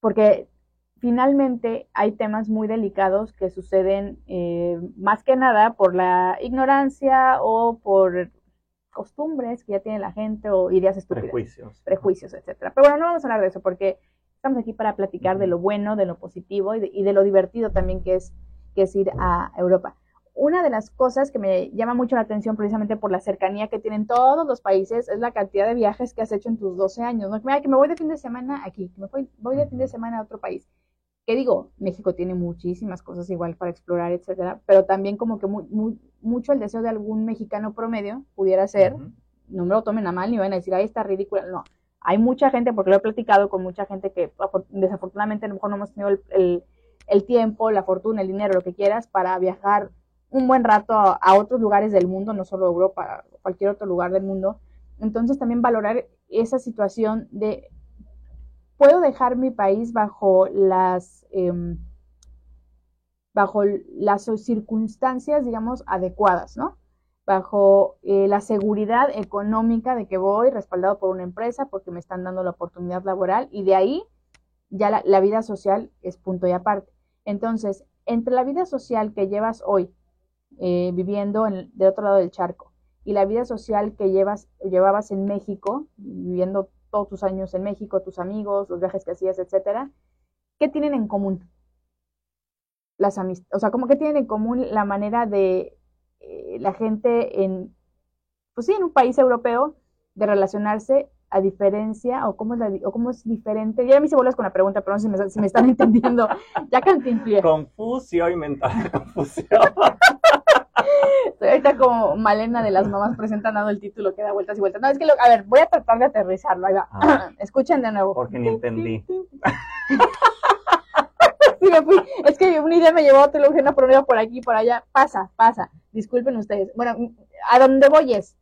Porque finalmente hay temas muy delicados que suceden eh, más que nada por la ignorancia o por costumbres que ya tiene la gente o ideas estúpidas Prejuicios. prejuicios, etcétera. Pero bueno, no vamos a hablar de eso porque estamos aquí para platicar de lo bueno, de lo positivo y de, y de lo divertido también que es, que es ir a Europa. Una de las cosas que me llama mucho la atención precisamente por la cercanía que tienen todos los países es la cantidad de viajes que has hecho en tus 12 años. ¿no? Mira, que me voy de fin de semana aquí, que me voy, voy de fin de semana a otro país. Que digo, México tiene muchísimas cosas igual para explorar, etcétera, pero también como que muy, muy, mucho el deseo de algún mexicano promedio pudiera ser no me lo tomen a mal ni van a decir, ahí está ridícula. No, hay mucha gente, porque lo he platicado con mucha gente que afor- desafortunadamente a lo mejor no hemos tenido el, el- el tiempo, la fortuna, el dinero, lo que quieras, para viajar un buen rato a, a otros lugares del mundo, no solo Europa, cualquier otro lugar del mundo. Entonces también valorar esa situación de, puedo dejar mi país bajo las... em, bajo las circunstancias, digamos, adecuadas, ¿no? Bajo eh, la seguridad económica de que voy respaldado por una empresa porque me están dando la oportunidad laboral y de ahí ya la, vida social es punto y aparte. Entonces, entre la vida social que llevas hoy, eh, viviendo en, de otro lado del charco, y la vida social que llevas, llevabas en México, viviendo todos tus años en México, tus amigos, los viajes que hacías, etcétera, ¿qué tienen en común? Las amistades, o sea, ¿cómo que tienen en común la manera de eh, la gente en, pues sí, en un país europeo de relacionarse a diferencia, o cómo es, la, o cómo es diferente? Ya me hice bolas con la pregunta, pero no sé si me, si están entendiendo. ya cantinflé. Confusio y mental confusión. Estoy ahorita como Malena de las mamás presentan dando el título que da vueltas y vueltas. No, es que, lo, a ver, voy a tratar de aterrizarlo. Ahí va. Ah. Escuchen de nuevo. Porque ni entendí. Sí, me fui. Es que una idea me llevó a otra, no iba por aquí, por allá. Pasa, pasa. Disculpen ustedes. Bueno, a donde voy es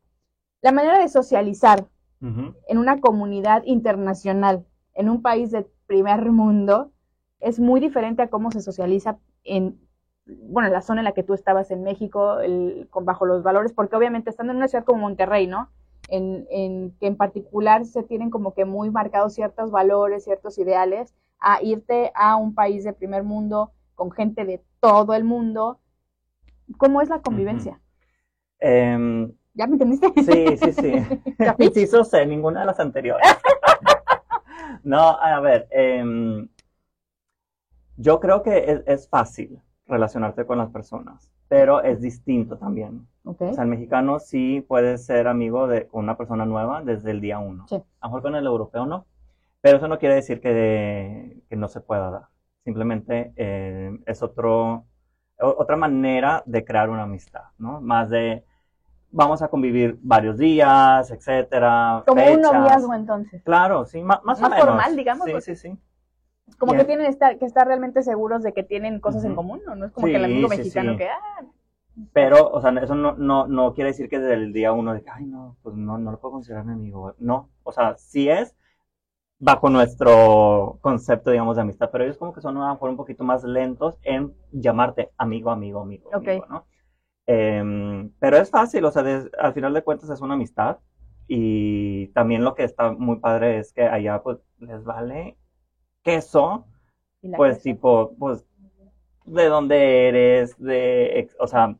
la manera de socializar en una comunidad internacional, en un país de primer mundo, es muy diferente a cómo se socializa en, bueno, en la zona en la que tú estabas en México, el- con, bajo los valores, porque obviamente estando en una ciudad como Monterrey, ¿no? En, en que en particular se tienen como que muy marcados ciertos valores, ciertos ideales, a irte a un país de primer mundo con gente de todo el mundo. ¿Cómo es la convivencia? Em, ¿Ya me entendiste? sí, sí, sí. Inciso C, ninguna de las anteriores. no, a ver, em, yo creo que es, es fácil relacionarte con las personas, pero es distinto también. Ok. O sea, el mexicano sí puede ser amigo de una persona nueva desde el día uno. Sí. A lo mejor con el europeo no, pero eso no quiere decir que, que no se pueda dar. Simplemente eh, es otro, o- otra manera de crear una amistad, ¿no? Más de vamos a convivir varios días, etcétera. Como un fechas. noviazgo entonces. Claro, sí, más, o Más menos. formal, digamos, Sí, sí, sí. Como Bien. que tienen estar, que estar realmente seguros de que tienen cosas en Ujú. común, ¿no? No es como Sí, que el amigo sí, mexicano sí. que, ah, Pero, o sea, eso no, no, no quiere decir que desde el día uno de que, ay, no, pues no, no lo puedo considerar mi amigo. No, o sea, sí es bajo nuestro concepto, digamos, de amistad, pero ellos como que son a lo mejor un poquito más lentos en llamarte amigo, amigo, amigo, Ok. amigo, ¿no? Em, pero es fácil, o sea, des- al final de cuentas es una amistad y también lo que está muy padre es que allá pues les vale queso pues cosa. tipo, pues, de dónde eres, de, o sea,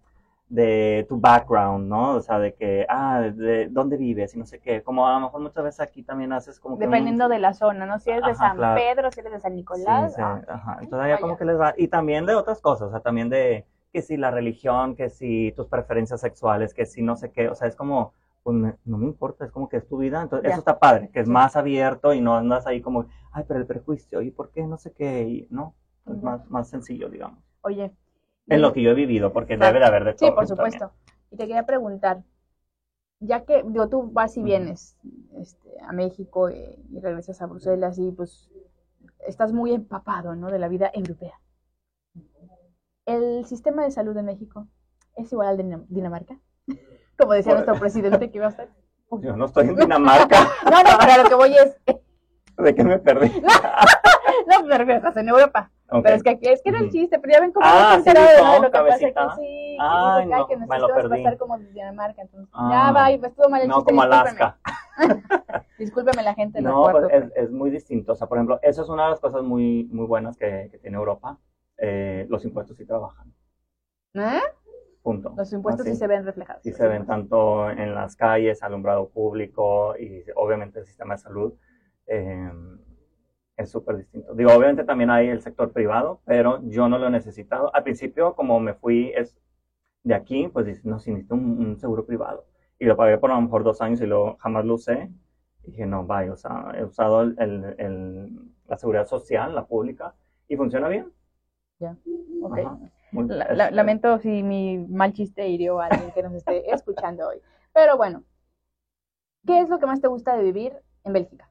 de tu background, ¿no? O sea, de que, ah, de dónde vives y no sé qué. Como a lo mejor muchas veces aquí también haces como que un- Dependiendo de la zona, ¿no? Si eres de Ajá, San claro. Pedro, si eres de San Sí, Nicolás. sí, ah, ajá. Entonces allá como que les va. Y también de otras cosas, o sea, también de que si la religión, que si tus preferencias sexuales, que si no sé qué, o sea, es como, pues me- no me importa, es como que es tu vida, entonces Ya. eso está padre, que es más abierto y no andas ahí como, ay, pero el prejuicio, ¿y por qué no sé qué? Y no, es más, más sencillo, digamos. Oye. En lo que yo he vivido, porque Claro. debe de haber de todo. Sí, por también. supuesto. Y te quería preguntar, ya que, digo, tú vas y vienes este, a México eh, y regresas a Bruselas y pues estás muy empapado, ¿no? De la vida europea. ¿El sistema de salud de México es igual al de Dinam- Dinamarca? Como decía nuestro presidente que iba a estar. Yo no estoy en Dinamarca. No, no, para lo que voy es. ¿De qué me perdí? No, me refiero, estás en Europa. Ok. Pero es que, es que era el chiste, pero ya ven cómo Ah, no se sí, de nada de ¿no? lo que pasa aquí. Sí, Ay, y dice, no, que me lo perdí. estar como Dinamarca. Entonces, Ah. ya va, y estuvo mal el No, chiste. como discúlpeme. Alaska. Discúlpeme la gente. No, pues es, es muy distinto. O sea, por ejemplo, eso es una de las cosas muy, muy buenas que, que tiene Europa. Eh, los impuestos sí trabajan. ¿Eh? Punto. Los impuestos Así. sí se ven reflejados. Sí se ven tanto en las calles, alumbrado público y obviamente el sistema de salud eh, es súper distinto. Digo, obviamente también hay el sector privado, pero yo no lo he necesitado. Al principio, como me fui es de aquí, pues no, necesito un, un seguro privado. Y lo pagué por a lo mejor dos años y luego jamás lo usé. Y dije, no, vaya, o sea, he usado el, el- el- la seguridad social, la pública, y funciona bien. Ok. Ajá. La- la- lamento si mi mal chiste hirió a alguien que nos esté escuchando hoy. Pero bueno, ¿qué es lo que más te gusta de vivir en Bélgica?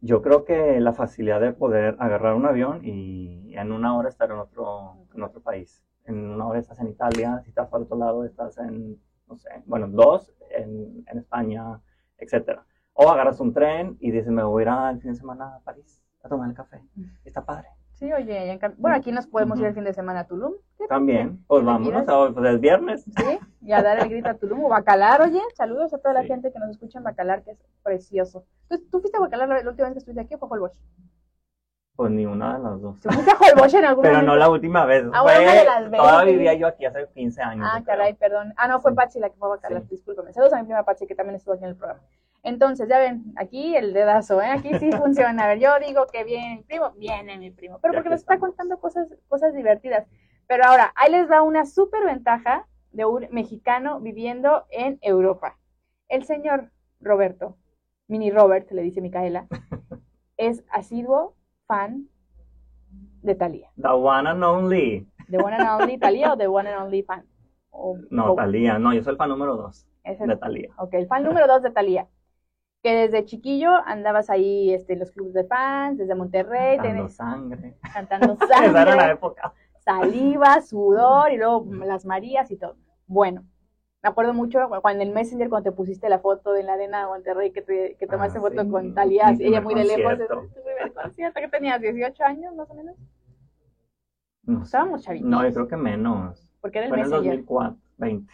Yo creo que la facilidad de poder agarrar un avión y en una hora estar en otro, en otro país. En una hora estás en Italia, si estás para otro lado estás en, no sé, bueno, dos en, en España, etcétera. O agarras un tren y dices, me voy a ir al fin de semana a París a tomar el café. Está padre. Sí, oye, bueno, aquí nos podemos ir el fin de semana a Tulum. ¿Qué También, pues ¿Te vámonos, a- pues es viernes. Sí, y a dar el grito a Tulum o Bacalar, oye, saludos a toda la Sí. gente que nos escucha en Bacalar, que es precioso. ¿Tú, tú fuiste a Bacalar la, la última vez que estuviste aquí o fue Holbox? Pues ni una de las dos. ¿Tú fuiste a Holbox en algún Pero momento? no la última vez. Ah, una de las fue, todavía veces. vivía yo aquí hace 15 años. Ah, creo. caray, perdón. Ah, no, fue Sí. Patsy la que fue a Bacalar, Sí. discúlpame. Saludos a mi prima Patsy, que también estuvo aquí en el programa. Entonces, ya ven, aquí el dedazo, ¿eh? Aquí sí funciona. A ver, yo digo que viene mi primo, viene mi primo. Pero porque que nos está contando cosas, cosas divertidas. Pero ahora, ahí les da una súper ventaja de un mexicano viviendo en Europa. El señor Roberto, mini Robert, le dice Micaela, es asiduo fan de Talía. The one and only. ¿De One and Only Talía o de One and Only fan? O- No, o- Talía. No, yo soy el fan número 2 es el- de Talía. Ok, el fan número dos de Talía. Que desde chiquillo andabas ahí este, en los clubes de fans, desde Monterrey, Dando tenés- sangre. cantando Esa era la sangre, época. saliva, sudor y luego las Marías y todo. Bueno, me acuerdo mucho cuando en el Messenger, cuando te pusiste la foto de la arena de Monterrey, que, te, que tomaste Ah, foto sí, con mi Talía, ella muy de lejos. concierto. es tu primer concierto, que tenías 18 años más o menos, No. Estábamos chavitos. no, yo creo que menos. porque era el Fue en el Messenger. 2004, 20.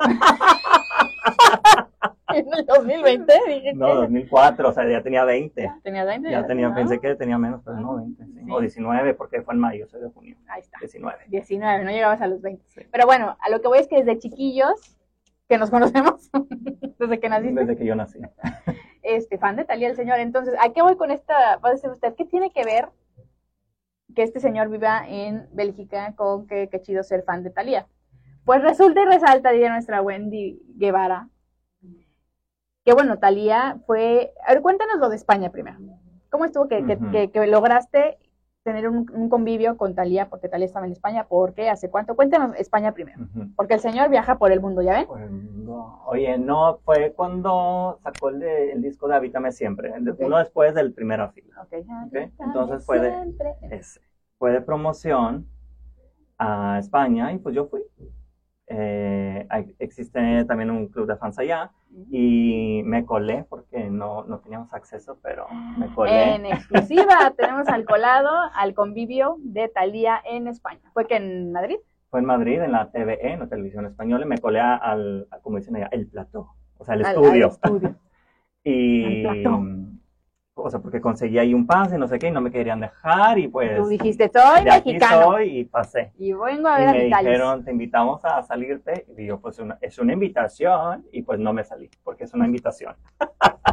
En el 2020 dije No, que 2004, o sea, ya tenía 20. tenía 20. Ya tenía, ¿no? pensé que tenía menos, pero no, 20. sí. Sí. O 19, porque fue en mayo, soy de junio. Ahí está. 19. 19, no llegabas a los 20. Sí. Pero bueno, a lo que voy es que desde chiquillos, que nos conocemos, desde que naciste, Desde que yo nací. este, fan de Talía el señor. Entonces, ¿a qué voy con esta? Va a decir usted, ¿qué tiene que ver que este señor viva en Bélgica con que qué chido ser fan de Talía? Pues resulta y resalta, diría nuestra Wendy Guevara, que bueno, Talía fue... A ver, cuéntanos lo de España primero. ¿Cómo estuvo que, que- Ujú. que- que lograste tener un, un convivio con Talía? Porque Talía estaba en España. ¿Por qué? ¿Hace cuánto? Cuéntanos España primero. Porque el señor viaja por el mundo, ¿ya ven? Pues, no. Oye, no, fue cuando sacó el, de- el disco de Habítame Siempre, el de- Ok. uno después del primera fila. Ok, entonces fue de- Siempre. Ese. Fue de promoción a España y pues yo fui. Eh, existe también un club de fans allá y me colé porque no, no teníamos acceso, pero me colé. En exclusiva tenemos al colado al convivio de Talía en España. ¿Fue que en Madrid? Fue en Madrid, en la TVE, en la televisión española, y me colé al, como dicen allá, el plató, o sea, el Al- estudio. al estudio. Y, Al plató. O sea, porque conseguí ahí un pase, no sé qué, y no me querían dejar, y pues Tú dijiste, soy de aquí mexicano soy y pasé. y vengo a Y ver a me mi Talía. dijeron, te invitamos a salirte, y yo, pues una- es una invitación, y pues no me salí, porque es una invitación.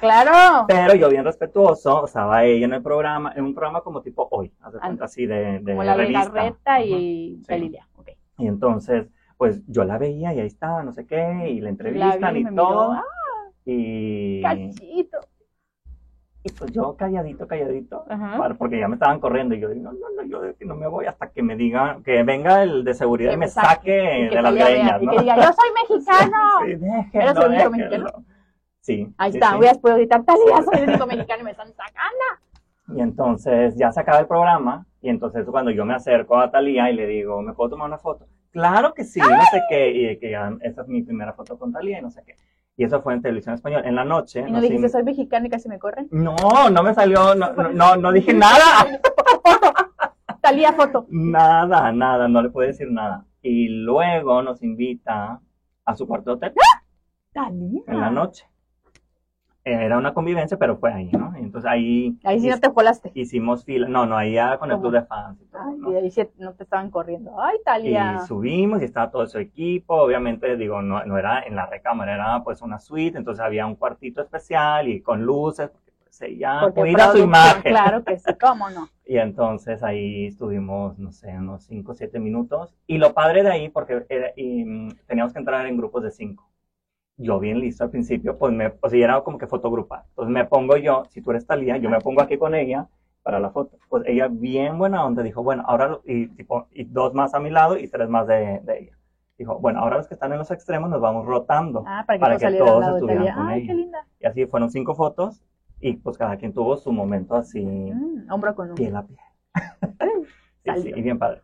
Claro. Pero yo bien respetuoso, estaba ella en el programa, en un programa como tipo hoy, cuenta así de, de Como la revista. Y Sí. Galilea. Ok. Y entonces, pues yo la veía y ahí estaba, no sé qué, y la entrevistan La vi, y todo. Ah, Y, cachito. Y pues yo calladito, calladito, Ajá. porque ya me estaban corriendo y yo digo, no, no, no, yo no me voy hasta que me digan, que venga el de seguridad Que y me saque, saque Y que de las greñas, y ¿no? que diga, yo soy mexicano. Sí, déjenlo, ¿Eres el único déjenlo. mexicano? Sí. Ahí sí, está, sí. hubieras podido gritar, Talía, soy el único mexicano y me están sacando. Y entonces ya se acaba el programa y entonces cuando yo me acerco a Talía y le digo, ¿me puedo tomar una foto? Claro que sí, no sé qué, y que ya, esa es mi primera foto con Talía y no sé qué. Y eso fue en televisión española. En la noche. Y no dijiste, in- soy mexicano y casi me corren. No, no me salió, no, no, no, no dije nada. Talía, foto. Nada, nada, no le pude decir nada. Y luego nos invita a su cuarto de hotel Talía. en la noche. Era una convivencia, pero fue ahí, ¿no? Entonces ahí Ahí sí no te colaste. hicimos fila. No, no, ahí ya con el club de fans y todo, Ay, ¿no? y ahí sí no te estaban corriendo. Ay, Talía. Y subimos y estaba todo su equipo. Obviamente, digo, no, no era en la recámara, era pues una suite. Entonces había un cuartito especial y con luces, porque pues ella Porque cuida su imagen. Claro que sí, cómo no. Y entonces ahí estuvimos, no sé, unos 5 o 7 minutos. Y lo padre de ahí, porque era- y, mm, teníamos que entrar en grupos de 5. Yo bien listo al principio, pues me, o sea, era como que fotogrupar. Entonces me pongo yo, si tú eres Talía, yo me pongo aquí con ella para la foto. Pues ella bien buena onda dijo, bueno, ahora, y, tipo, y dos más a mi lado y tres más de, de ella. Dijo, bueno, ahora los que están en los extremos nos vamos rotando. Ah, para que Para que todos estuvieran con Ay, ella. qué linda. Y así fueron cinco fotos y pues cada quien tuvo su momento así Mm, hombro con hombro. piel a piel. Sí, sí, y bien padre.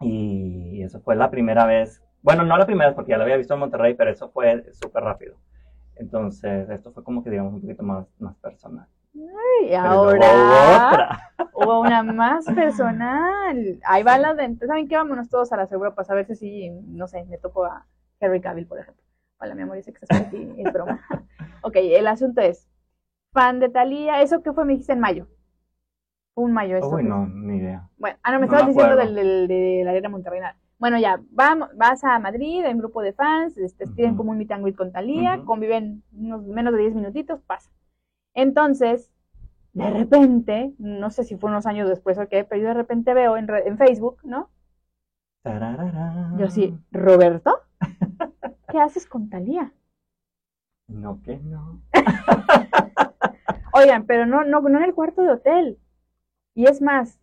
Y eso fue la primera vez, bueno, no la primera porque ya lo había visto en Monterrey, pero eso fue súper rápido. Entonces, esto fue como que digamos un poquito más, más personal. Y Pero ahora hubo otra. hubo una más personal. Ahí va la de. ¿Saben qué? Vámonos todos a las Europas a ver si, sí, no sé, me topo a Henry Cavill, por ejemplo. Hola, mi amor, sé que por aquí, es broma. Ok, el asunto es: fan de Thalía, ¿eso qué fue? Me dijiste en mayo. Un mayo esto. Uy, no, ni idea. Bueno, ah, no, me No estabas me diciendo del, del- de la arena Monterrey. Bueno, ya, vamos, vas a Madrid, hay un grupo de fans, este, tienen como un meet and greet con Talía, conviven unos menos de 10 minutitos, pasa. Entonces, de repente, no sé si fue unos años después o qué, pero yo de repente veo en, re- en Facebook, ¿no? Tararara. Yo así, Roberto, ¿qué haces con Talía? No, que no. Oigan, pero no, no, no en el cuarto de hotel. Y es más,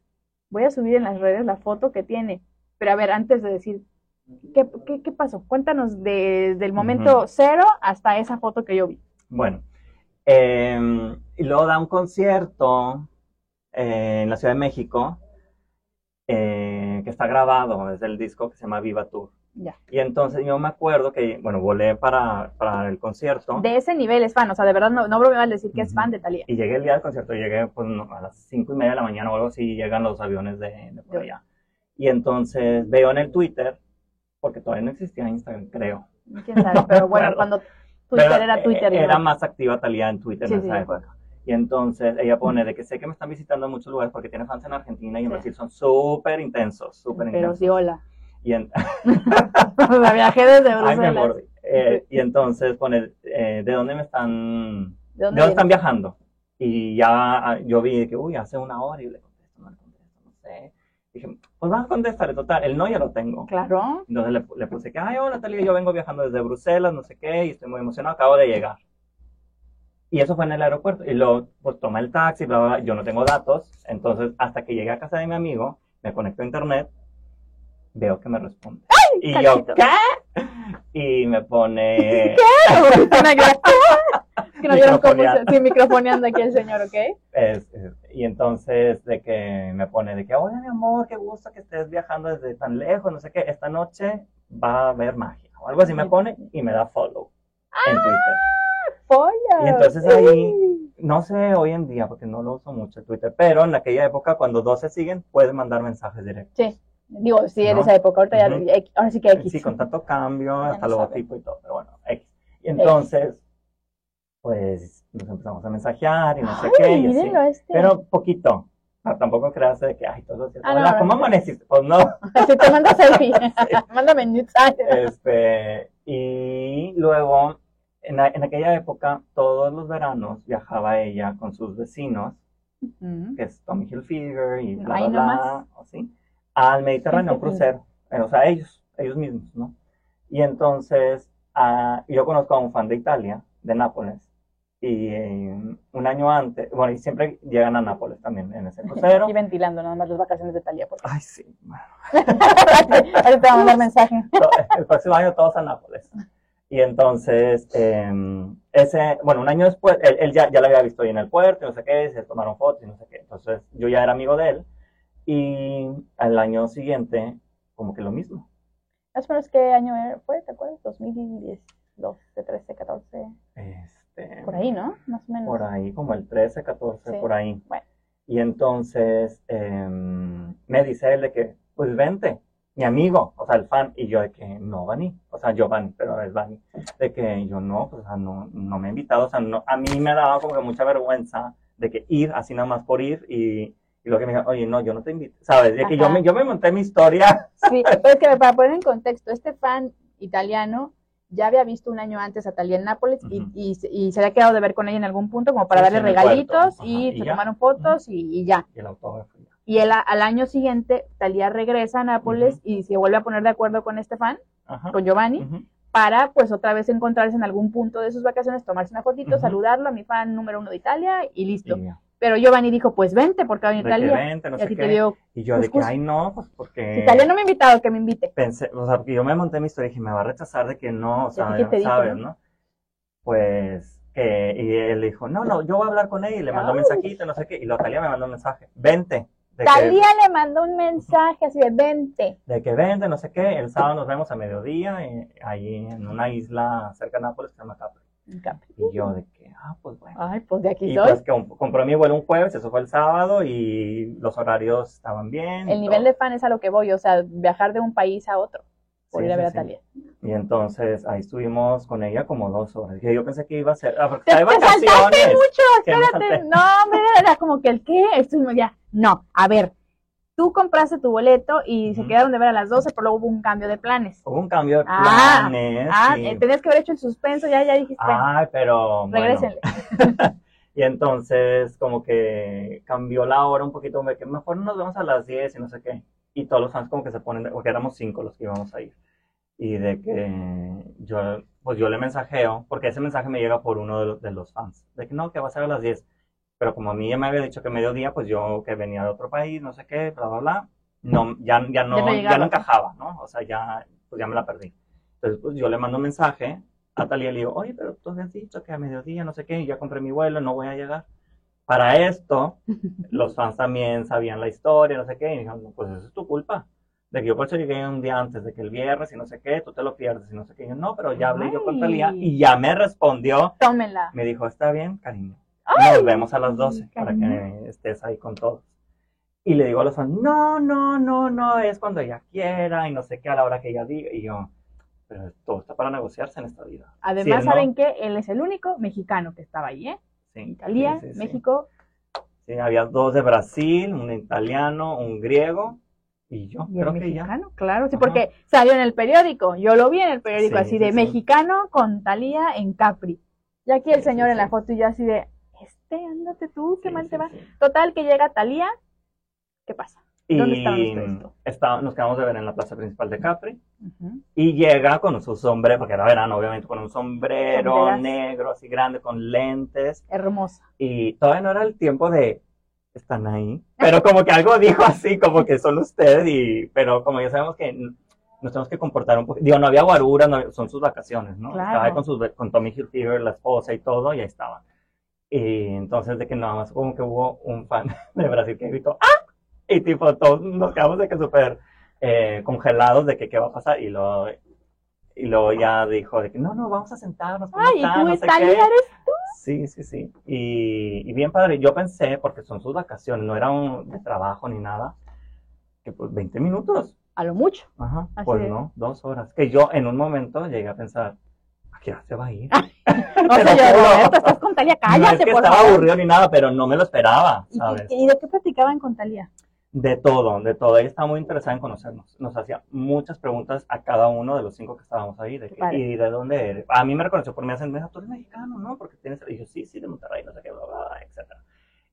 voy a subir en las redes la foto que tiene. Pero a ver, antes de decir, ¿qué, qué, qué pasó? Cuéntanos de- del momento Ujú. cero hasta esa foto que yo vi. Bueno, eh, y luego da un concierto eh, en la Ciudad de México eh, que está grabado, es el disco que se llama Viva Tour. Ya. Y entonces yo me acuerdo que, bueno, volé para, para el concierto De ese nivel es fan, o sea, de verdad no, no bromeo al decir que es fan de Talía. y llegué el día del concierto, llegué pues, a las cinco y media de la mañana o algo así, llegan los aviones de, de por allá. Y entonces veo en el Twitter, porque todavía no existía Instagram, creo. Quién sabe, pero bueno, cuando Twitter Pero, era Twitter. ¿no? Era más activa Talía en Twitter Sí, en esa de época. Y entonces ella pone de que sé que me están visitando en muchos lugares porque tiene fans en Argentina y en Sí. Brasil son súper intensos, súper Pero intensos. sí, hola. Y, en- sea, viajé desde me Bruselas. Eh, y entonces pone, eh, ¿de dónde me están, ¿De de dónde dónde están viajando? Y ya ah, yo vi que, uy, hace una hora y le. Dije, pues vas a contestar, total, el no ya lo tengo. Claro. Entonces le, le puse que, ay, hola Talía, yo vengo viajando desde Bruselas, no sé qué, y estoy muy emocionado, acabo de llegar. Y eso fue en el aeropuerto. Y luego, pues tomé el taxi, bla, bla, bla, yo no tengo datos. Entonces, hasta que llegué a casa de mi amigo, me conecto a internet, veo que me responde. Y yo! ¿qué? Y me pone, gra- que no se, Microfoneando. sí, microfoneando aquí el señor, ¿ok? es- es- y entonces de que me pone de que, oye, mi amor, qué gusto que estés viajando desde tan lejos, no sé qué, esta noche va a haber magia. O algo así me pone y me da follow en Twitter. ¡Polla! Y entonces ahí- No sé hoy en día, porque no lo uso mucho el Twitter, pero en aquella época, cuando dos se siguen, puedes mandar mensajes directos. Sí. Digo, sí, en ¿No? esa época. Ahorita ya, ahora sí que X. Sí, con tanto cambio, Ya hasta no logotipo y todo, pero bueno, X. Y entonces, pues nos empezamos a mensajear y no sé qué. Y así. este. Pero poquito. No, tampoco creas de que, ay, todos los días, Ah, no, hola, no, ¿cómo no. amaneciste? Pues no. Si te manda selfie. Mándame nudes. Este, y luego, en, en aquella época, todos los veranos viajaba ella con sus vecinos, que es Tommy Hilfiger y bla, bla, bla, nomás. Al Mediterráneo, un crucero. Eh, O sea, ellos, ellos mismos, ¿no? Y entonces, ah, yo conozco a un fan de Italia, de Nápoles, y eh, un año antes, bueno, y siempre llegan a Nápoles también en ese crucero. Y ventilando nada más las vacaciones de Talía. Por Ay, sí, bueno. Ahorita te a mandar mensaje. El próximo año todos a Nápoles. Y entonces, eh, ese, bueno, un año después, él, él ya, ya lo había visto ahí en el puerto, y no sé qué, se tomaron fotos y no sé qué. Entonces, yo ya era amigo de él. Y al año siguiente, como que lo mismo. Más o menos qué año fue, ¿te acuerdas? 2010, 12, 13, 14. Este, Por ahí, ¿no? Más o menos. Por ahí, como el 13, 14, Sí. por ahí. Bueno. Y entonces eh, me dice él de que, pues vente, mi amigo, o sea, el fan, y yo de que no, Vani, o sea, yo Vani, pero es Vani, de que yo no, pues, o sea, no, no me he invitado, o sea, no, a mí me daba como que mucha vergüenza de que ir así nada más por ir y, y lo que me dijo, oye, no, yo no te invito, ¿sabes? De que yo me, yo me monté mi historia, Sí, pero es que para poner en contexto, este fan italiano ya había visto un año antes a Talía en Nápoles y- y, se- y se había quedado de ver con ella en algún punto como para Sí, darle el regalitos. Ajá, y, y se tomaron fotos y, y ya. y el autógrafo. ya. Y a- al año siguiente, Talía regresa a Nápoles y se vuelve a poner de acuerdo con este fan, Ajá. con Giovanni, para pues otra vez encontrarse en algún punto de sus vacaciones, tomarse una fotito, saludarlo a mi fan número uno de Italia y listo. Pero Giovanni dijo, pues vente porque va a venir Italia. vente, no y sé qué. te dio, Y yo de que, Cuscús. ay, no, pues porque... Italia no me ha invitado, que me invite. pensé, o sea, porque yo me monté mi historia y dije, me va a rechazar de que no, o sea, ¿qué te dijo, ¿sabes, no? no? Pues, que, y él dijo, no, no, yo voy a hablar con él y le mandó un mensajito, no sé qué, y la Talía me mandó un mensaje, vente, de que, Talía le mandó un mensaje así de vente. de que vente, no sé qué, el sábado nos vemos a mediodía, eh, ahí en una isla cerca de Nápoles que se llama Capri. En. Y yo de que, ah, pues bueno. Ay, pues de aquí Y soy. pues que compré mi vuelo un jueves, eso fue el sábado y los horarios estaban bien. el nivel de fan es a lo que voy, o sea, viajar de un país a otro por Sí, ir a sí, ver a sí. Talía. Y entonces ahí estuvimos con ella como dos horas. Que yo pensé que iba a ser, ah, porque Te, te saltaste mucho, espérate. No, hombre, era como que el qué, estuvimos ya. No, a ver, tú compraste tu boleto y se quedaron de ver a las 12, pero luego hubo un cambio de planes. Hubo un cambio de Ah, planes. Ah, eh, tenías que haber hecho el suspenso, ya, ya dijiste, bueno, Ay, pero bueno. regrésenle. Y entonces como que cambió la hora un poquito, de que mejor nos vemos a las 10 y no sé qué. Y todos los fans como que se ponen, porque éramos cinco los que íbamos a ir. Y de que yo, pues yo le mensajeo, porque ese mensaje me llega por uno de los, de los fans, de que no, que va a ser a las 10. Pero como a mí ya me había dicho que mediodía, pues yo que venía de otro país, no sé qué, bla, bla, bla, no, ya, ya, no, Ya ya no encajaba, ¿no? O sea, ya, pues ya me la perdí. Entonces, pues yo le mando un mensaje a Talía y le digo, oye, pero tú habías dicho que a mediodía, no sé qué, y ya compré mi vuelo, no voy a llegar. Para esto, los fans también sabían la historia, no sé qué, y dijeron, "No, pues eso es tu culpa. De que yo por eso llegué un día antes de que el viernes y no sé qué, tú te lo pierdes y no sé qué. Y yo, no, pero ya hablé yo con Ay. Talía y ya me respondió, Tómenla. me dijo, está bien, cariño. Ay, Nos vemos a las 12 para que estés ahí con todos. Y le digo a los fans, no, no, no, no, es cuando ella quiera y no sé qué, a la hora que ella diga. Y yo, pero todo está para negociarse en esta vida. Además, ¿no? ¿saben que Él es el único mexicano que estaba ahí, ¿eh? Sí, Italia, sí, sí. México Sí, había dos de Brasil, un italiano, un griego y yo. y el Creo que ya. mexicano, claro, sí, Ajá. porque salió en el periódico, yo lo vi en el periódico Sí, así sí, de mexicano con Talía en Capri. Y aquí el señor en la foto y yo así de, este, ándate tú, qué Sí, mal sí, te va. sí. Total, que llega Talía, ¿qué pasa? ¿Dónde Y está- nos quedamos de ver en la plaza principal de Capri. Ujú. Y llega con su sombrero, porque era verano, obviamente, con un sombrero Sombreras. negro así grande, con lentes. Hermosa. Y todavía no era el tiempo de, están ahí. Pero como que algo dijo así, como que son ustedes, y, pero como ya sabemos que nos tenemos que comportar un poco. Digo, no había guarura, no había- son sus vacaciones, ¿no? Claro. Estaba ahí con, sus, con Tommy Hilfiger, la esposa y todo, y ahí estaban. Y entonces de que nada más como que hubo un fan de Brasil que gritó, ¡ah! Y tipo, todos nos quedamos de que súper eh, congelados de que qué va a pasar, y luego, y luego ya dijo de que no, no, vamos a sentarnos. ¿cómo Ay, ¿y están? tú, No sé qué". eres? Sí, sí, sí. Y, y bien padre. Yo pensé, porque son sus vacaciones, no era un de trabajo ni nada, que pues 20 minutos. A lo mucho. Ajá. Así pues es. no, dos horas. Que yo en un momento llegué a pensar, ¿a qué hora se va a ir? O Te sea, yo. Roberto, estás con Talía, no cállate, es que por estaba favor. aburrido ni nada, pero no me lo esperaba, ¿Y, ¿sabes? y- y de qué platicaban con Talía? De todo, de todo. Ella estaba muy interesada en conocernos. Nos hacía muchas preguntas a cada uno de los cinco que estábamos ahí. De que. ¿Y de dónde eres? A mí me reconoció por mi dijo, tú eres mexicano, ¿no? Porque tienes... Y yo, sí, sí, de Monterrey, no sé qué, bla, bla, bla, etcétera.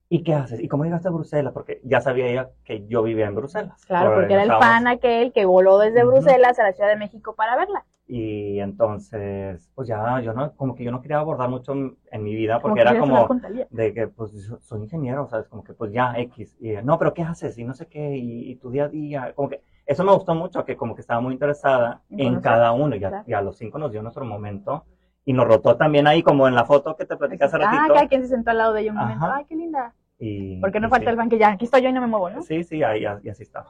¿Y qué haces? ¿Y cómo llegaste a Bruselas? Porque ya sabía ella que yo vivía en Bruselas. Claro, porque era el fan aquel que voló desde. Bruselas a la Ciudad de México para verla. Y entonces, pues ya, yo no, como que yo no quería abordar mucho en, en mi vida, porque era como de que, pues, soy ingeniero, ¿sabes? Como que, pues, ya, X. Y, no, pero ¿qué haces? Y no sé qué, y, y tu día a día. Como que, eso me gustó mucho, que como que estaba muy interesada En conocer, cada uno. Y ya, claro. y a los cinco nos dio nuestro momento. Y nos rotó también ahí, como en la foto que te platicé hace Ah, ratito. cada quien se sentó al lado de ella un momento. Ajá. Ay, qué linda. Y, Porque no y falta sí. el ya, aquí estoy yo y no me muevo, ¿no? Sí, sí, ahí, y así está.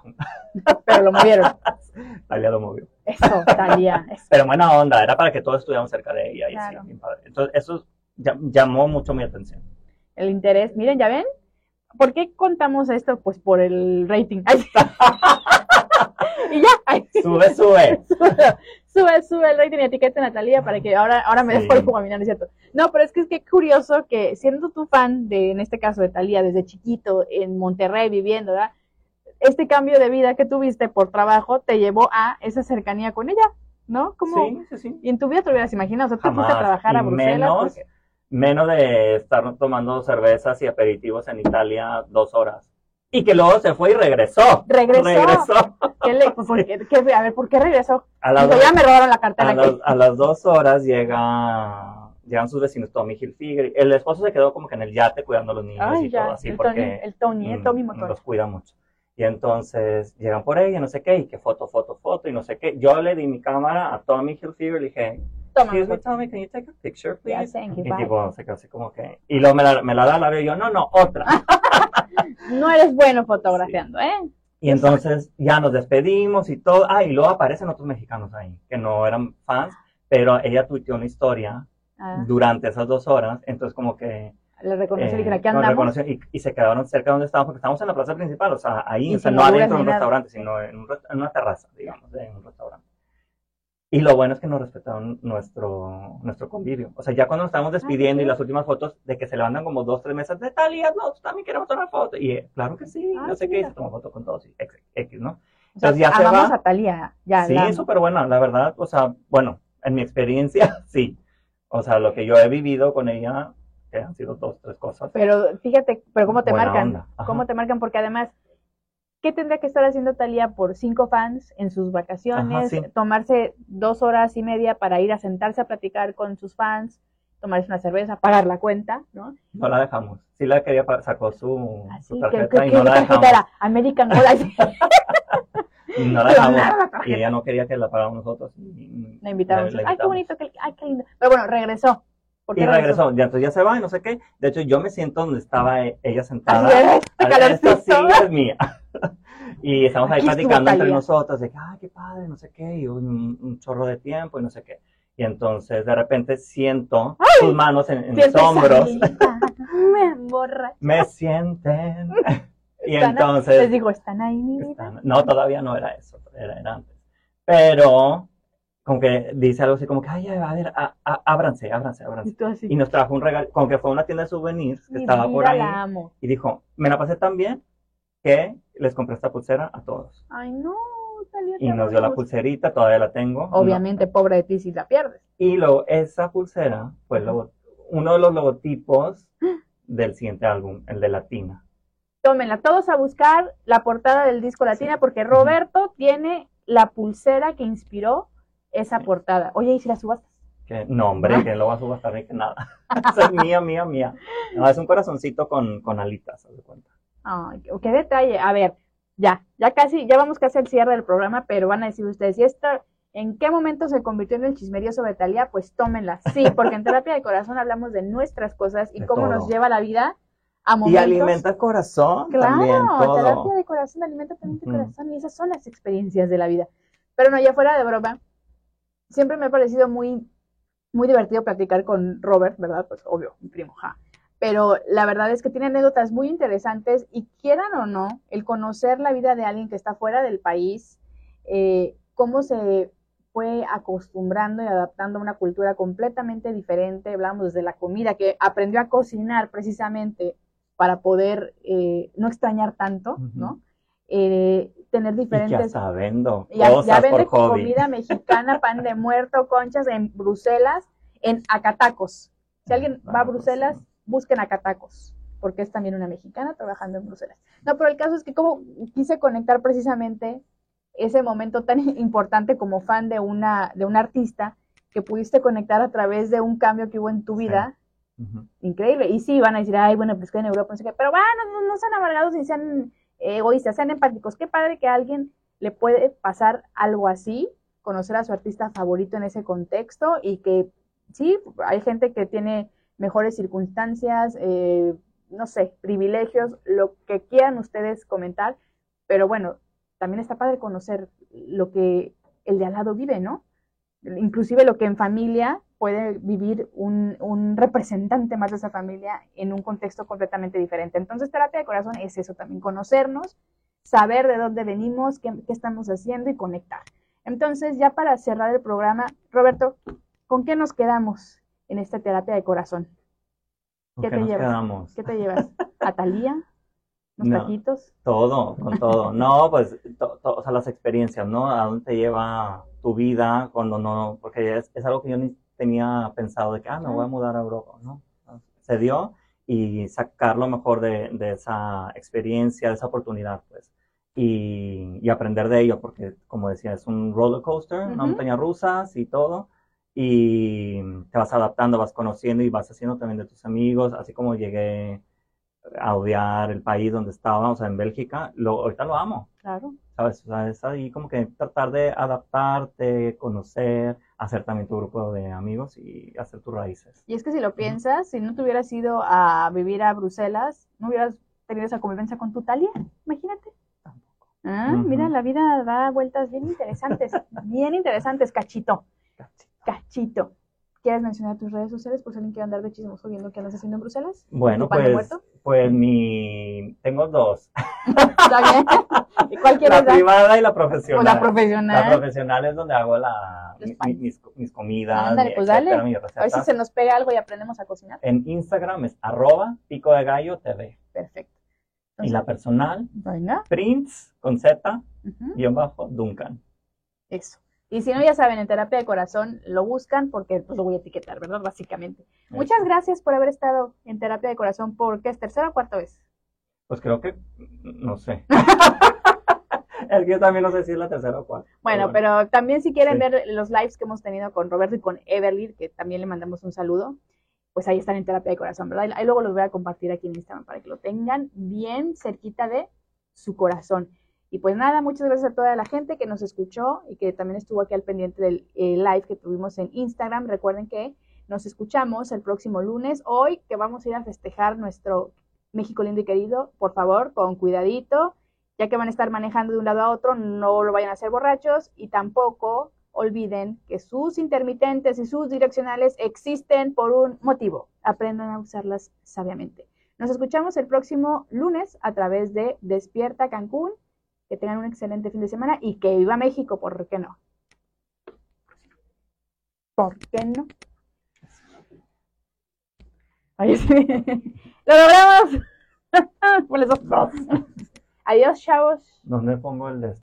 Pero lo movieron. Talia lo movió. Eso, Talía. Eso. Pero buena onda, era para que todos estuviéramos cerca de ella. Y Claro. sí, bien padre. Entonces, eso llamó mucho mi atención. El interés. Miren, ¿ya ven? ¿Por qué contamos esto? Pues por el rating. Ay, y ya. Ay, Sube, sube. sube, sube el rating y etiqueten a Talía para que ahora, ahora me Sí. des por mí, no, es cierto. No, pero es que es que curioso que siendo tu fan de, en este caso de Talía, desde chiquito en Monterrey viviendo, ¿verdad? Este cambio de vida que tuviste por trabajo te llevó a esa cercanía con ella, ¿no? Como, Sí, sí, sí. Y en tu vida te hubieras imaginado, o sea, tú fuiste a Jamás. trabajar a Bruselas. menos- porque- Menos de estar tomando cervezas y aperitivos en Italia dos horas. Y que luego se fue y regresó. Regresó. Regresó. ¿Qué le, por qué- qué- a ver, ¿por qué regresó? A las, ya me robaron la cartera a, las, a las dos horas llega, llegan sus vecinos Tommy Hilfiger. El esposo se quedó como que en el yate cuidando a los niños Ay, y ya, todo así el Tony, porque el Tony, el mm, Tommy Motor. los cuida mucho. Y entonces llegan por ella, no sé qué, y que foto, foto, foto, y no sé qué. Yo le di mi cámara a Tommy Hilfiger y le dije, Toma, Excuse me. Tommy, can you take a picture, please? thank you, Y bye. tipo, se quedó así como que... Y luego me la, me la da al labio y yo, no, no, otra. No eres bueno fotografiando, ¿eh? Y entonces ya nos despedimos y todo. Ah, y luego aparecen otros mexicanos ahí, que no eran fans, pero ella tuiteó una historia Ah, durante esas dos horas. Entonces, como que. le reconocí y eh, aquí nos andamos. reconocieron y, y se quedaron cerca de donde estábamos, porque estábamos en la plaza principal, o sea, ahí, Y o sea, no adentro de un restaurante, sino en, un en una terraza, digamos, de un restaurante. Y lo bueno es que nos respetaron nuestro, nuestro convivio. O sea, ya cuando nos estábamos despidiendo sí. y las últimas fotos de que se levantan como dos, tres mesas de Talia, no, también queremos tomar foto. Y eh, claro que sí, Ah, no sé sí, qué, y se tomó foto con todos, y X, X, ¿no? O sea, Entonces ya se va. a Talía. Ya, Sí, amo. súper buena, la verdad. O sea, bueno, en mi experiencia, sí. O sea, lo que yo he vivido con ella, que han sido dos, tres cosas. Pero fíjate, pero cómo te marcan, cómo te marcan, porque además, ¿qué tendría que estar haciendo Talía por cinco fans en sus vacaciones? Ajá, sí. Tomarse dos horas y media para ir a sentarse a platicar con sus fans, tomarse una cerveza, pagar la cuenta, ¿no? No la dejamos. Sí la quería, sacó su, Así su que, tarjeta que- y que no la dejamos. era American. Y no la dejamos. Y ella no quería que la pagáramos nosotros. y- La invitamos. la- la Ay, qué bonito, qué, ay, qué lindo. Pero bueno, regresó. ¿Por qué Y regresó, ya entonces ya se va y no sé qué. De hecho, yo me siento donde estaba e- ella sentada. Así es, este Ah, calorcito. Esta silla es mía. y estamos ahí Aquí platicando entre nosotros de que, ay, qué padre, no sé qué, y un, un chorro de tiempo y no sé qué. Y entonces de repente siento sus manos en, en mis hombros. Me emborracha. me sienten. y entonces. Les digo, ¿están ahí, mi vida? Están- No, todavía no era eso, era, era antes. Pero, como que dice algo así como que, ay, a ver, a- a- ábranse, ábranse, Y ábranse. así. Y nos trajo un regalo, como que fue a una tienda de souvenirs que mi estaba por ahí. Y dijo, me la pasé tan bien que les compré esta pulsera a todos. Ay, no, Talía, Y nos dio la pulserita, todavía la tengo. Obviamente, pobre de ti si la pierdes. Y luego, esa pulsera fue el logo- uno de los logotipos del siguiente álbum, el de Latina. Tómenla todos a buscar la portada del disco Latina porque Roberto tiene la pulsera que inspiró esa portada. Oye, ¿y si la subastas? Que, no, hombre, que lo va a subastar ni que nada. Esa es mía, mía, mía. No, es un corazoncito con, con alitas, haz de cuenta. Ay, qué- detalle. A ver, ya, ya casi, ya vamos casi al cierre del programa, pero van a decir ustedes, ¿y esto en qué momento se convirtió en el chismerío sobre Talía? Pues tómenla. Sí, porque en terapia de corazón hablamos de nuestras cosas y De cómo todo. nos lleva la vida a Y momentos. alimenta el corazón Claro, también, todo. terapia de corazón alimenta también tu corazón y esas son las experiencias de la vida. Pero no, ya fuera de broma, siempre me ha parecido muy, muy divertido platicar con Robert, ¿verdad? Pues obvio, mi primo, ja. Pero la verdad es que tiene anécdotas muy interesantes y quieran o no, el conocer la vida de alguien que está fuera del país, eh, cómo se fue acostumbrando y adaptando a una cultura completamente diferente, hablamos desde la comida, que aprendió a cocinar precisamente para poder eh, no extrañar tanto. ¿no? Eh, tener Y diferentes... vendo Ya, cosas ya vende por hobby. comida mexicana, pan de muerto, conchas en Bruselas, en Acatacos. Si alguien va a Vamos, Bruselas, busquen Acatacos, porque es también una mexicana trabajando en Bruselas. No, pero el caso es que como quise conectar precisamente ese momento tan importante como fan de una, de un artista, que pudiste conectar a través de un cambio que hubo en tu Sí. vida, increíble. Y sí, van a decir, ay, bueno, pues que en Europa, no sé qué, pero bueno, no, no sean amargados ni sean eh, egoístas, sean empáticos. Qué padre que a alguien le puede pasar algo así, conocer a su artista favorito en ese contexto y que sí, hay gente que tiene mejores circunstancias, eh, no sé, privilegios, lo que quieran ustedes comentar, pero bueno, también está padre conocer lo que el de al lado vive, ¿no? Inclusive lo que en familia puede vivir un, un representante más de esa familia en un contexto completamente diferente. Entonces, terapia de corazón es eso también, conocernos, saber de dónde venimos, qué, qué estamos haciendo y conectar. Entonces, ya para cerrar el programa, Roberto, ¿con qué nos quedamos en esta terapia de corazón? ¿Con ¿Qué te nos llevas? quedamos? ¿Qué te llevas? ¿A Talía? ¿Unos No. taquitos? Todo, con todo. No, pues, to- to- o sea, las experiencias, ¿no? A dónde te lleva tu vida cuando no, porque es, es algo que yo ni tenía pensado de que, ah, me voy a mudar a Europa, ¿no? Se dio y sacar lo mejor de, de esa experiencia, de esa oportunidad, pues. Y, y aprender de ello, porque, como decía, es un roller coaster, una Ujú. montaña rusa y todo. Y te vas adaptando, vas conociendo y vas haciendo también de tus amigos, así como llegué a odiar el país donde estaba, o sea, en Bélgica, lo, ahorita lo amo, Claro. ¿sabes? O sea, es ahí como que tratar de adaptarte, conocer, hacer también tu grupo de amigos y hacer tus raíces. Y es que si lo piensas, si no te hubieras ido a vivir a Bruselas, no hubieras tenido esa convivencia con tu Talia, imagínate. Tampoco. Ah, mira, la vida da vueltas bien interesantes, bien interesantes, cachito, cachito. ¿Quieres mencionar tus redes sociales por si alguien quiere andar de chismoso viendo qué andas haciendo en Bruselas? Bueno, ¿Tu pan de pues, muerto? pues mi... Tengo dos. Está bien. ¿Y cuál La quieres dar? privada y la O profesional. la La profesional. profesional es donde hago la, mis, mis comidas, Ándale, mi- pues etcétera, dale. mis A ver si se nos pega algo y aprendemos a cocinar. En Instagram es arroba pico de gallo TV. Perfecto. Y la personal, Venga. Prince con Z, Ujú. guion bajo, Duncan. Eso. Y si no, ya saben, en terapia de corazón lo buscan porque pues, lo voy a etiquetar, ¿verdad? Básicamente. Muchas gracias por haber estado en terapia de corazón. ¿Por qué es tercera o cuarta vez? Pues creo que, no sé. es que yo también no sé si es la tercera o cuarta. Bueno, pero también si quieren Sí. ver los lives que hemos tenido con Roberto y con Everly, que también le mandamos un saludo, pues ahí están en terapia de corazón, ¿verdad? Ahí luego los voy a compartir aquí en Instagram para que lo tengan bien cerquita de su corazón. Y pues nada, muchas gracias a toda la gente que nos escuchó y que también estuvo aquí al pendiente del eh, live que tuvimos en Instagram. Recuerden que nos escuchamos el próximo lunes. Hoy que vamos a ir a festejar nuestro México lindo y querido, por favor, con cuidadito, ya que van a estar manejando de un lado a otro, no lo vayan a hacer borrachos y tampoco olviden que sus intermitentes y sus direccionales existen por un motivo. Aprendan a usarlas sabiamente. Nos escuchamos el próximo lunes a través de Despierta Cancún. Que tengan un excelente fin de semana y que viva México, ¿por qué no? ¿Por qué no? Ahí sí. ¡Lo logramos! Por eso. Adiós, chavos. ¿Dónde pongo el de